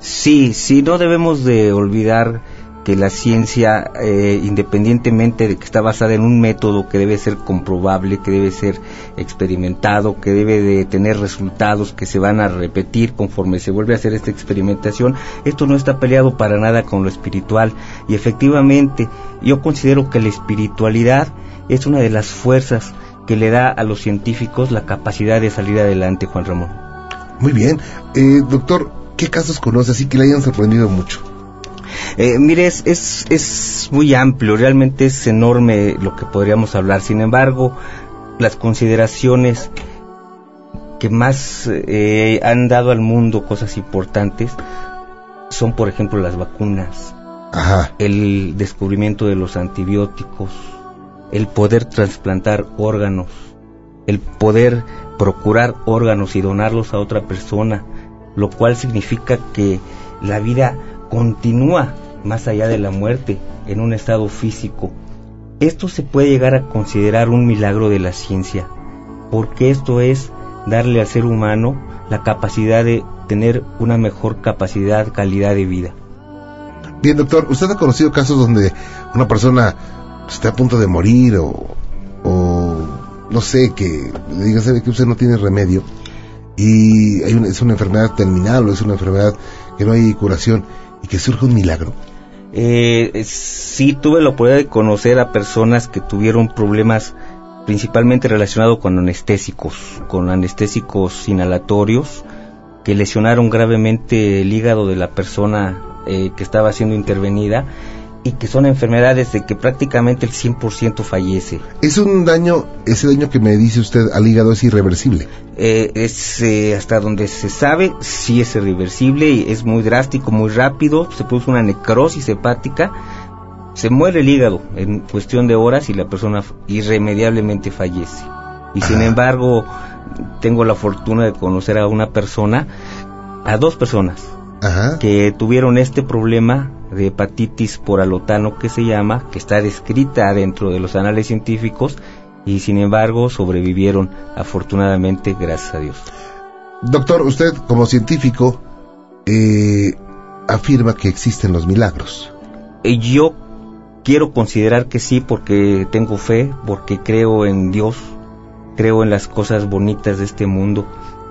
Sí, sí, no debemos de olvidar que la ciencia, eh, independientemente de que está basada en un método que debe ser comprobable, que debe ser experimentado, que debe de tener resultados que se van a repetir conforme se vuelve a hacer esta experimentación, esto no está peleado para nada con lo espiritual. Y efectivamente, yo considero que la espiritualidad es una de las fuerzas que le da a los científicos la capacidad de salir adelante, Juan Ramón. Muy bien. Eh, doctor, ¿qué casos conoce así que le hayan sorprendido mucho? Eh, mire, es, es, muy amplio, realmente es enorme lo que podríamos hablar. Sin embargo, las consideraciones que más eh, han dado al mundo cosas importantes son, por ejemplo, las vacunas, el descubrimiento de los antibióticos, el poder trasplantar órganos, el poder procurar órganos y donarlos a otra persona, lo cual significa que la vida continúa más allá de la muerte, en un estado físico. Esto se puede llegar a considerar un milagro de la ciencia, porque esto es darle al ser humano la capacidad de tener una mejor capacidad, calidad de vida. Bien, doctor, ¿usted ha conocido casos donde una persona está a punto de morir o, no sé, que le diga, que usted no tiene remedio y hay es una enfermedad terminal o es una enfermedad que no hay curación y que surge un milagro? Eh, sí tuve la oportunidad de conocer a personas que tuvieron problemas principalmente relacionados con anestésicos, con anestésicos inhalatorios, que lesionaron gravemente el hígado de la persona eh, que estaba siendo intervenida y que son enfermedades de que prácticamente el 100% fallece. ¿Es un daño, ese daño que me dice usted al hígado es irreversible? Eh, es eh, hasta donde se sabe, sí es irreversible y es muy drástico, muy rápido, se produce una necrosis hepática, se muere el hígado en cuestión de horas y la persona irremediablemente fallece. Y sin embargo, tengo la fortuna de conocer a una persona, a dos personas, que tuvieron este problema de hepatitis por alotano que se llama, que está descrita dentro de los anales científicos y sin embargo sobrevivieron afortunadamente gracias a Dios. Doctor, usted como científico eh, afirma que existen los milagros. Eh, yo quiero considerar que sí porque tengo fe, porque creo en Dios, creo en las cosas bonitas de este mundo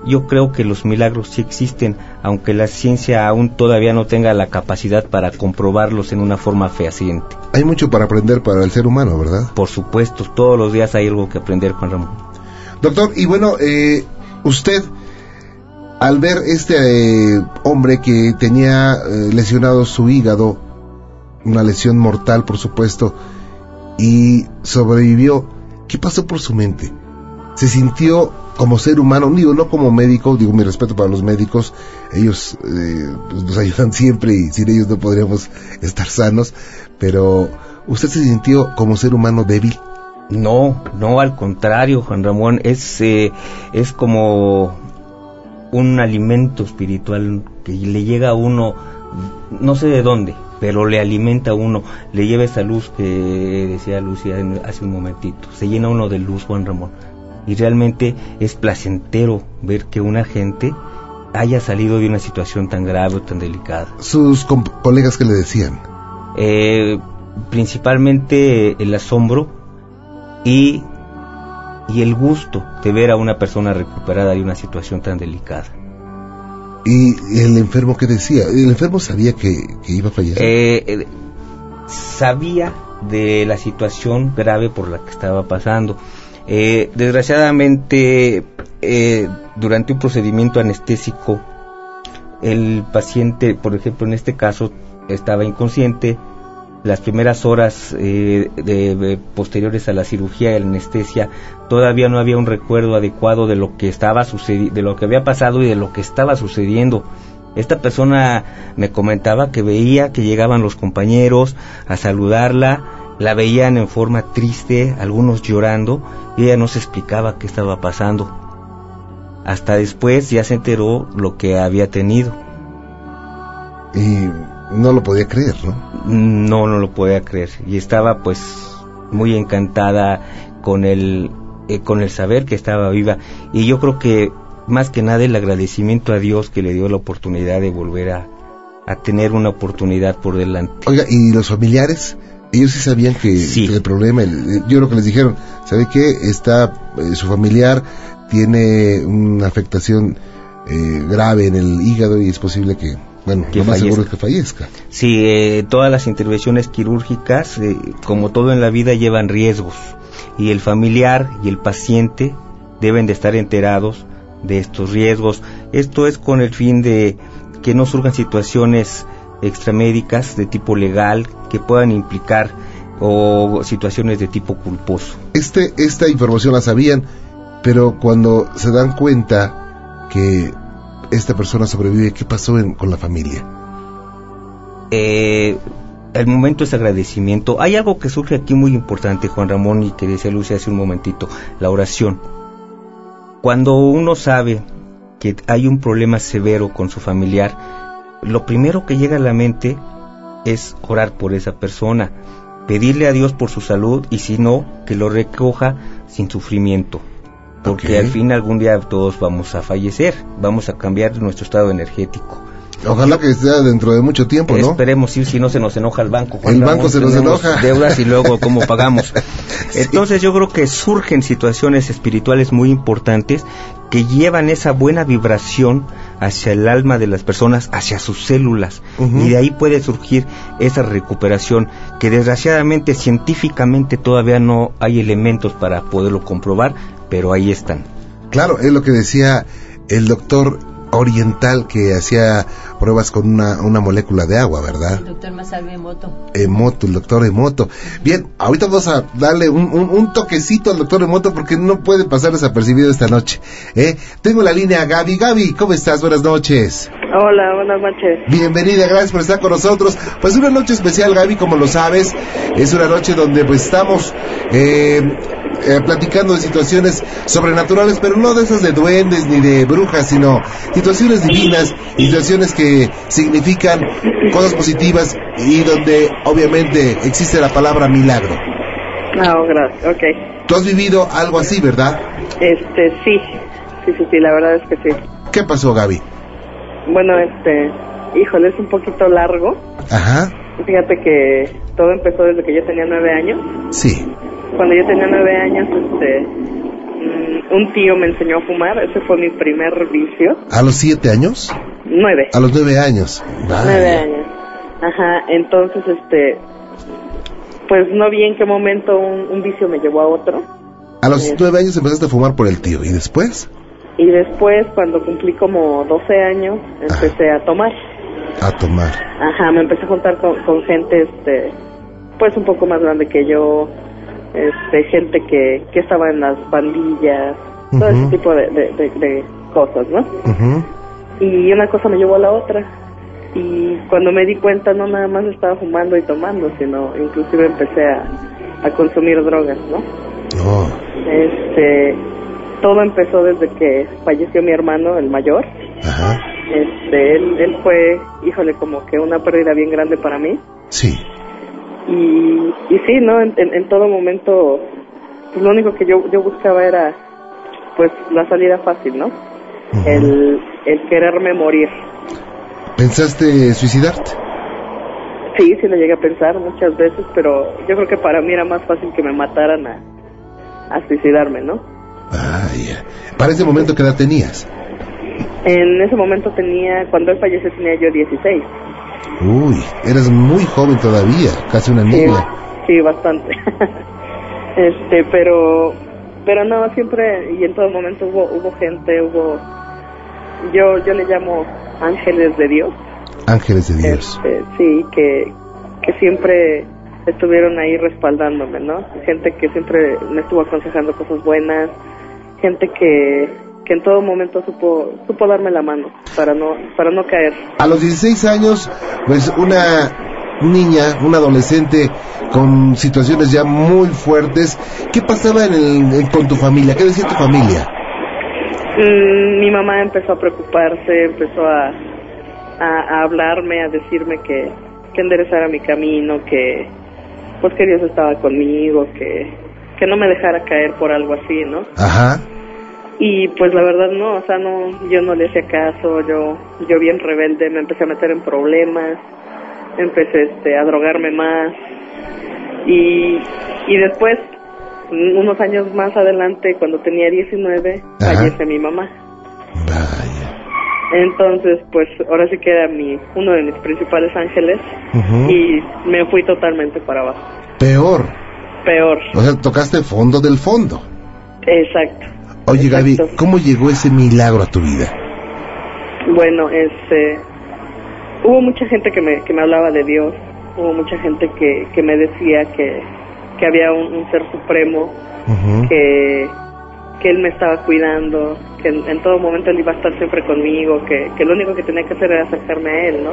yo creo que los milagros sí existen, aunque la ciencia aún todavía no tenga la capacidad para comprobarlos en una forma fehaciente. Hay mucho para aprender para el ser humano, ¿verdad? Por supuesto, todos los días hay algo que aprender, Juan Ramón. Doctor, y bueno, eh, usted, al ver este eh, hombre que tenía eh, lesionado su hígado, una lesión mortal, por supuesto, y sobrevivió, ¿qué pasó por su mente? ¿Se sintió como ser humano, digo, no como médico, digo mi respeto para los médicos, ellos eh, pues, nos ayudan siempre y sin ellos no podríamos estar sanos, pero ¿usted se sintió como ser humano débil? No, no, al contrario, Juan Ramón, es, eh, es como un alimento espiritual que le llega a uno, no sé de dónde, pero le alimenta a uno, le lleva esa luz que decía Lucia hace un momentito, se llena uno de luz, Juan Ramón y realmente es placentero ver que una gente haya salido de una situación tan grave o tan delicada. ¿Sus colegas que le decían? Eh, principalmente el asombro y, y el gusto de ver a una persona recuperada de una situación tan delicada. ¿Y el enfermo qué decía? ¿El enfermo sabía que, iba a fallecer? Eh, eh, sabía de la situación grave por la que estaba pasando eh, desgraciadamente, eh, durante un procedimiento anestésico, el paciente, por ejemplo, en este caso, estaba inconsciente. Las primeras horas eh, de, posteriores a la cirugía y la anestesia, todavía no había un recuerdo adecuado de lo que estaba de lo que había pasado y de lo que estaba sucediendo. Esta persona me comentaba que veía que llegaban los compañeros a saludarla, la veían en forma triste, algunos llorando, y ella no se explicaba qué estaba pasando. Hasta después ya se enteró lo que había tenido. Y no lo podía creer, ¿no? No, no lo podía creer. Y estaba pues muy encantada con el, eh, con el saber que estaba viva. Y yo creo que más que nada el agradecimiento a Dios que le dio la oportunidad de volver a, a tener una oportunidad por delante. Oiga, ¿y los familiares? Ellos sí sabían que, Sí. que el problema, el- yo creo que les dijeron, ¿sabe qué? Está, eh, su familiar tiene una afectación eh, grave en el hígado y es posible que, bueno, Que lo más seguro es fallezca. que fallezca. Sí, eh, todas las intervenciones quirúrgicas, eh, como todo en la vida, llevan riesgos y el familiar y el paciente deben de estar enterados de estos riesgos. Esto es con el fin de que no surjan situaciones extramédicas de tipo legal que puedan implicar o situaciones de tipo culposo. Este, esta información la sabían, pero cuando se dan cuenta que esta persona sobrevive, ¿qué pasó en- con la familia? Eh, el momento es agradecimiento. Hay algo que surge aquí muy importante, Juan Ramón, y que decía Lucia hace un momentito, la oración. Cuando uno sabe que hay un problema severo con su familiar, lo primero que llega a la mente es orar por esa persona, pedirle a Dios por su salud y si no, que lo recoja sin sufrimiento. Porque al fin algún día todos vamos a fallecer, vamos a cambiar nuestro estado energético. Ojalá que sea dentro de mucho tiempo, ¿no? Esperemos, sí, si no se nos enoja el banco. Juan El Ramón, banco se nos enoja. Deudas y luego cómo pagamos. Entonces yo creo que surgen situaciones espirituales muy importantes que llevan esa buena vibración hacia el alma de las personas, hacia sus células. Y de ahí puede surgir esa recuperación que desgraciadamente científicamente todavía no hay elementos para poderlo comprobar, pero ahí están. Claro, es lo que decía el doctor oriental que hacía pruebas con una, una molécula de agua, ¿verdad? Doctor Masalve Moto. Emoto, el doctor Emoto. Bien, ahorita vamos a darle un, un- un toquecito al doctor Emoto porque no puede pasar desapercibido esta noche. ¿eh? Tengo la línea Gaby. Gaby, ¿cómo estás? Buenas noches. Hola, buenas noches. Bienvenida, gracias por estar con nosotros. Pues una noche especial, Gaby, como lo sabes. Es una noche donde pues estamos eh, eh, platicando de situaciones sobrenaturales, pero no de esas de duendes ni de brujas, sino situaciones divinas, situaciones que significan cosas positivas y donde obviamente existe la palabra milagro. No, gracias, ok. Tú has vivido algo así, ¿verdad? Este, sí, sí, sí, sí, la verdad es que sí. ¿Qué pasó, Gaby? Bueno, este, híjole, es un poquito largo. Ajá, Fíjate que todo empezó desde que yo tenía nueve años. sí. Cuando yo tenía nueve años, este, mm, un tío me enseñó a fumar. Ese fue mi primer vicio. ¿A los siete años? Nueve. A los nueve años. Vaya. Nueve años. Ajá, entonces, este, pues no vi en qué momento un, un vicio me llevó a otro. A los Sí. nueve años empezaste a fumar por el tío. ¿Y después? Y después, cuando cumplí como 12 años, empecé a tomar. A tomar. Ajá, me empecé a juntar con, con gente, este, pues un poco más grande que yo, este, gente que, que estaba en las pandillas, todo ese tipo de, de, de- de cosas, ¿no? Y una cosa me llevó a la otra. Y cuando me di cuenta, no nada más estaba fumando y tomando, sino inclusive empecé a, a consumir drogas, ¿no? Oh, Este, todo empezó desde que falleció mi hermano, el mayor. ajá. Este, él, él fue, híjole, como que una pérdida bien grande para mí. Sí. Y, y sí, ¿no? En, en- en todo momento, pues lo único que yo, yo buscaba era, pues, la salida fácil, ¿no? El, el quererme morir. ¿Pensaste suicidarte? Sí, sí lo llegué a pensar muchas veces, pero yo creo que para mí era más fácil que me mataran a, a suicidarme, ¿no? Vaya. ¿Para ese momento qué edad tenías? En ese momento tenía, cuando él falleció tenía yo 16. Uy, eres muy joven todavía, casi una Sí, niña. sí, bastante. este, pero, pero no, siempre y en todo momento hubo, hubo gente, hubo, yo, yo le llamo ángeles de Dios. Ángeles de Dios. Este, sí, que, que siempre estuvieron ahí respaldándome, ¿no? Gente que siempre me estuvo aconsejando cosas buenas, gente que, que en todo momento supo, supo darme la mano para no, para no caer. A los 16 años, pues una niña, una adolescente con situaciones ya muy fuertes, ¿qué pasaba en el- en- con tu familia? ¿Qué decía tu familia? Mm, mi mamá empezó a preocuparse, empezó a, a, a hablarme, a decirme que, que enderezara mi camino, que pues que Dios estaba conmigo, que, que no me dejara caer por algo así, ¿no? Ajá. Y pues la verdad no, o sea, no, yo no le hacía caso, yo, yo bien rebelde, me empecé a meter en problemas, empecé este, a drogarme más y, y después, unos años más adelante, cuando tenía 19, Ajá. fallece mi mamá. Vaya. Entonces, pues ahora sí que era mi, uno de mis principales ángeles y me fui totalmente para abajo. Peor. Peor, O sea, tocaste fondo del fondo. exacto. Oye, Gaby. ¿cómo llegó ese milagro a tu vida? Bueno, este, hubo mucha gente que me, que me hablaba de Dios, hubo mucha gente que, que me decía que, que había un, un ser supremo, que, que Él me estaba cuidando, que en, en todo momento Él iba a estar siempre conmigo, que, que lo único que tenía que hacer era acercarme a Él, ¿no?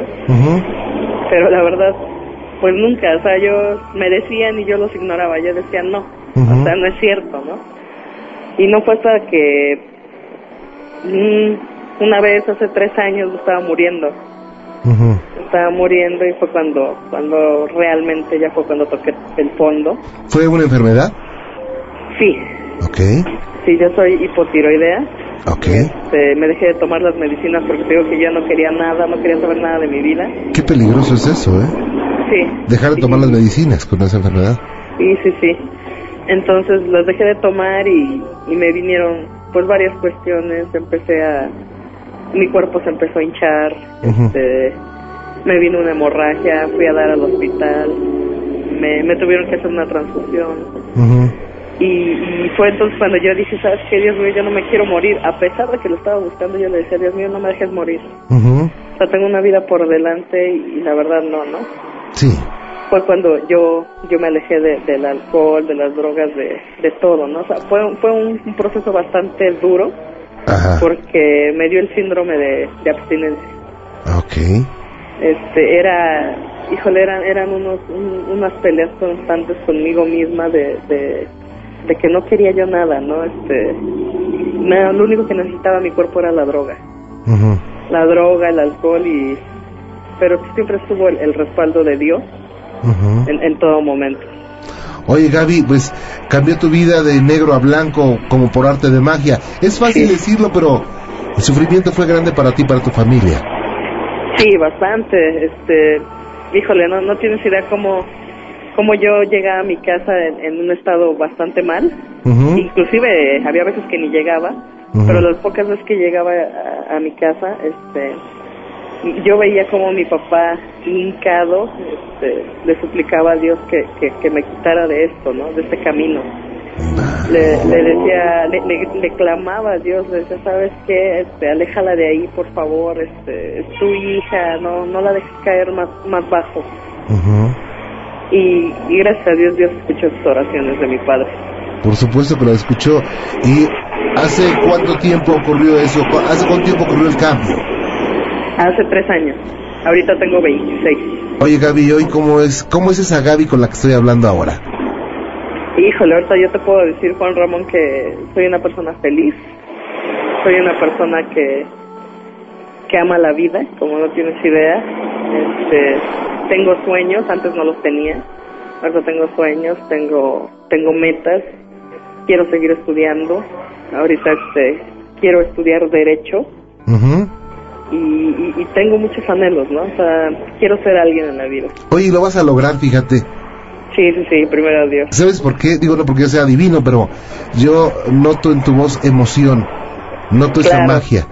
Pero la verdad, pues nunca, o sea, yo me decían y yo los ignoraba, yo decía no, o sea, no es cierto, ¿no? Y no fue hasta que mm, una vez hace tres años estaba muriendo, Ujú. estaba muriendo y fue cuando, cuando realmente ya fue cuando toqué el fondo. ¿Fue una enfermedad? Sí, Ok, sí, yo soy hipotiroidea. ok. Este, me dejé de tomar las medicinas porque digo que yo no quería nada, no quería saber nada de mi vida. Qué peligroso es eso, ¿eh? Sí. Dejar de tomar las medicinas con esa enfermedad. Sí, sí, sí. Entonces las dejé de tomar y, y me vinieron pues varias cuestiones. Empecé a... Mi cuerpo se empezó a hinchar. Este, me vino una hemorragia, fui a dar al hospital. Me, me tuvieron que hacer una transfusión. Ujú. Y, y fue entonces cuando yo dije, ¿sabes qué? Dios mío, yo no me quiero morir. A pesar de que lo estaba buscando, yo le decía, Dios mío, no me dejes morir. Ujú. O sea, tengo una vida por delante y, y la verdad no, ¿no? Sí. Fue cuando yo yo me alejé de- del alcohol, de las drogas, de, de todo, ¿no? O sea, fue, fue un, un proceso bastante duro Ajá. porque me dio el síndrome de, de abstinencia. Ok. Este, era, híjole, eran, eran unos, un- unas peleas constantes conmigo misma de, de, de que no quería yo nada, ¿no? Este, me- lo único que necesitaba mi cuerpo era la droga. Ujú. La droga, el alcohol y... Pero siempre estuvo el, el respaldo de Dios En, en todo momento. Oye, Gaby, pues cambió tu vida de negro a blanco como por arte de magia. Es fácil Sí. decirlo, pero el sufrimiento fue grande para ti y para tu familia. Sí, bastante. Este, híjole, no, no tienes idea cómo, cómo yo llegaba a mi casa en, en un estado bastante mal. Ujú. Inclusive había veces que ni llegaba, pero las pocas veces que llegaba a, a mi casa, este, yo veía como mi papá hincado, este, le suplicaba a Dios que, que, que me quitara de esto, ¿no? De este camino. Le, le decía, le, le- le clamaba a Dios, le decía, ¿sabes qué? Este, aléjala de ahí, por favor, este, es tu hija, no, no la dejes caer más, más bajo. Y, y gracias a Dios, Dios escuchó sus oraciones de mi padre. Por supuesto que lo escuchó. ¿Y hace cuánto tiempo ocurrió eso? ¿Cu- ¿Hace cuánto tiempo ocurrió el cambio? Hace tres años, ahorita tengo 26. Oye, Gaby, ¿hoy cómo es, cómo es esa Gaby con la que estoy hablando ahora? Híjole, ahorita yo te puedo decir, Juan Ramón, que soy una persona feliz, soy una persona que, que ama la vida, como no tienes idea. Este, tengo sueños, antes no los tenía, ahora tengo sueños, tengo, tengo metas, quiero seguir estudiando, ahorita este, quiero estudiar Derecho Ujú. Y, y, y tengo muchos anhelos, ¿no? O sea, quiero ser alguien en la vida. Oye, lo vas a lograr, fíjate. Sí, sí, sí, primero Dios. ¿Sabes por qué? Digo, no porque yo sea divino, pero yo noto en tu voz emoción, noto esa magia.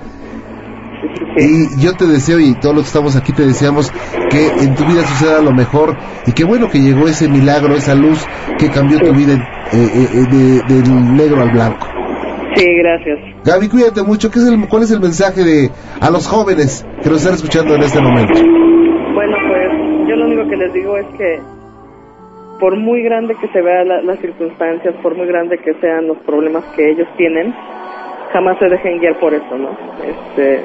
Sí, sí, sí. Y yo te deseo, y todos los que estamos aquí te deseamos, que en tu vida suceda lo mejor, y qué bueno que llegó ese milagro, esa luz que cambió tu vida eh, eh, eh, de- del negro al blanco. Sí, gracias. Gaby, cuídate mucho. ¿Qué es el, ¿Cuál es el mensaje de a los jóvenes que nos están escuchando en este momento? Bueno, pues yo lo único que les digo es que por muy grande que se vean la- las circunstancias, por muy grande que sean los problemas que ellos tienen, jamás se dejen guiar por eso, ¿no? Este,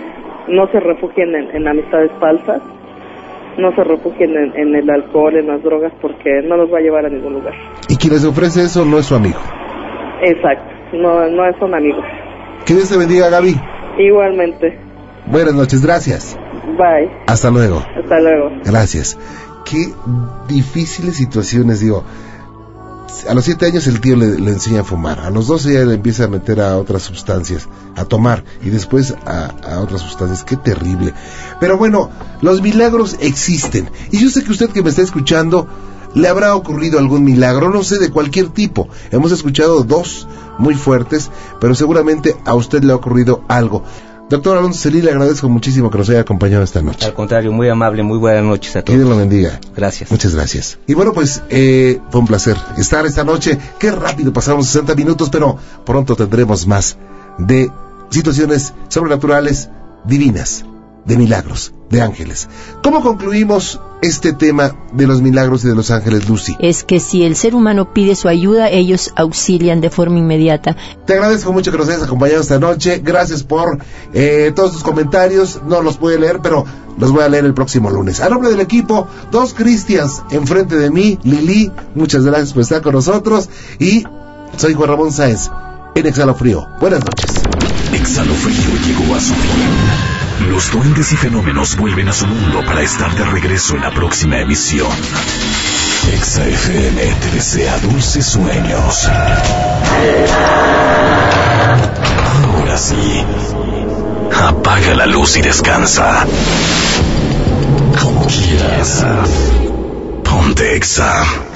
no se refugien en, en amistades falsas, no se refugien en, en el alcohol, en las drogas, porque no los va a llevar a ningún lugar. Y quien les ofrece eso no es su amigo. Exacto, no, no son amigos. Que Dios te bendiga, Gaby. Igualmente, Buenas noches, gracias. bye, Hasta luego. hasta luego. Gracias. Qué difíciles situaciones, digo. a los 7 años el tío le, le enseña a fumar, a los 12 ya le empieza a meter a otras sustancias, a tomar y después a, a otras sustancias. Qué terrible. Pero bueno, los milagros existen. Y yo sé que usted que me está escuchando, le habrá ocurrido algún milagro, no sé, de cualquier tipo. Hemos escuchado dos muy fuertes, pero seguramente a usted le ha ocurrido algo. Doctor Alonso Celí, le agradezco muchísimo que nos haya acompañado esta noche. Al contrario, muy amable, muy buenas noches a Que todos. Dios lo bendiga. Gracias. Muchas gracias. Y bueno, pues eh, fue un placer estar esta noche. Qué rápido pasamos 60 minutos, pero pronto tendremos más de situaciones sobrenaturales divinas, de milagros, de ángeles. ¿Cómo concluimos este tema de los milagros y de los ángeles, Lucy? Es que si el ser humano pide su ayuda, ellos auxilian de forma inmediata. Te agradezco mucho que nos hayas acompañado esta noche. Gracias por eh, todos tus comentarios. No los pude leer, pero los voy a leer el próximo lunes. A nombre del equipo, dos Cristians enfrente de mí, Lili, muchas gracias por estar con nosotros. Y soy Juan Ramón Sáenz, en Exhalofrío. Buenas noches. Exhalofrío llegó a su fin. Los duendes y fenómenos vuelven a su mundo para estar de regreso en la próxima emisión. Exa FM te desea dulces sueños. Ahora sí. Apaga la luz y descansa. Como quieras. Ponte Exa.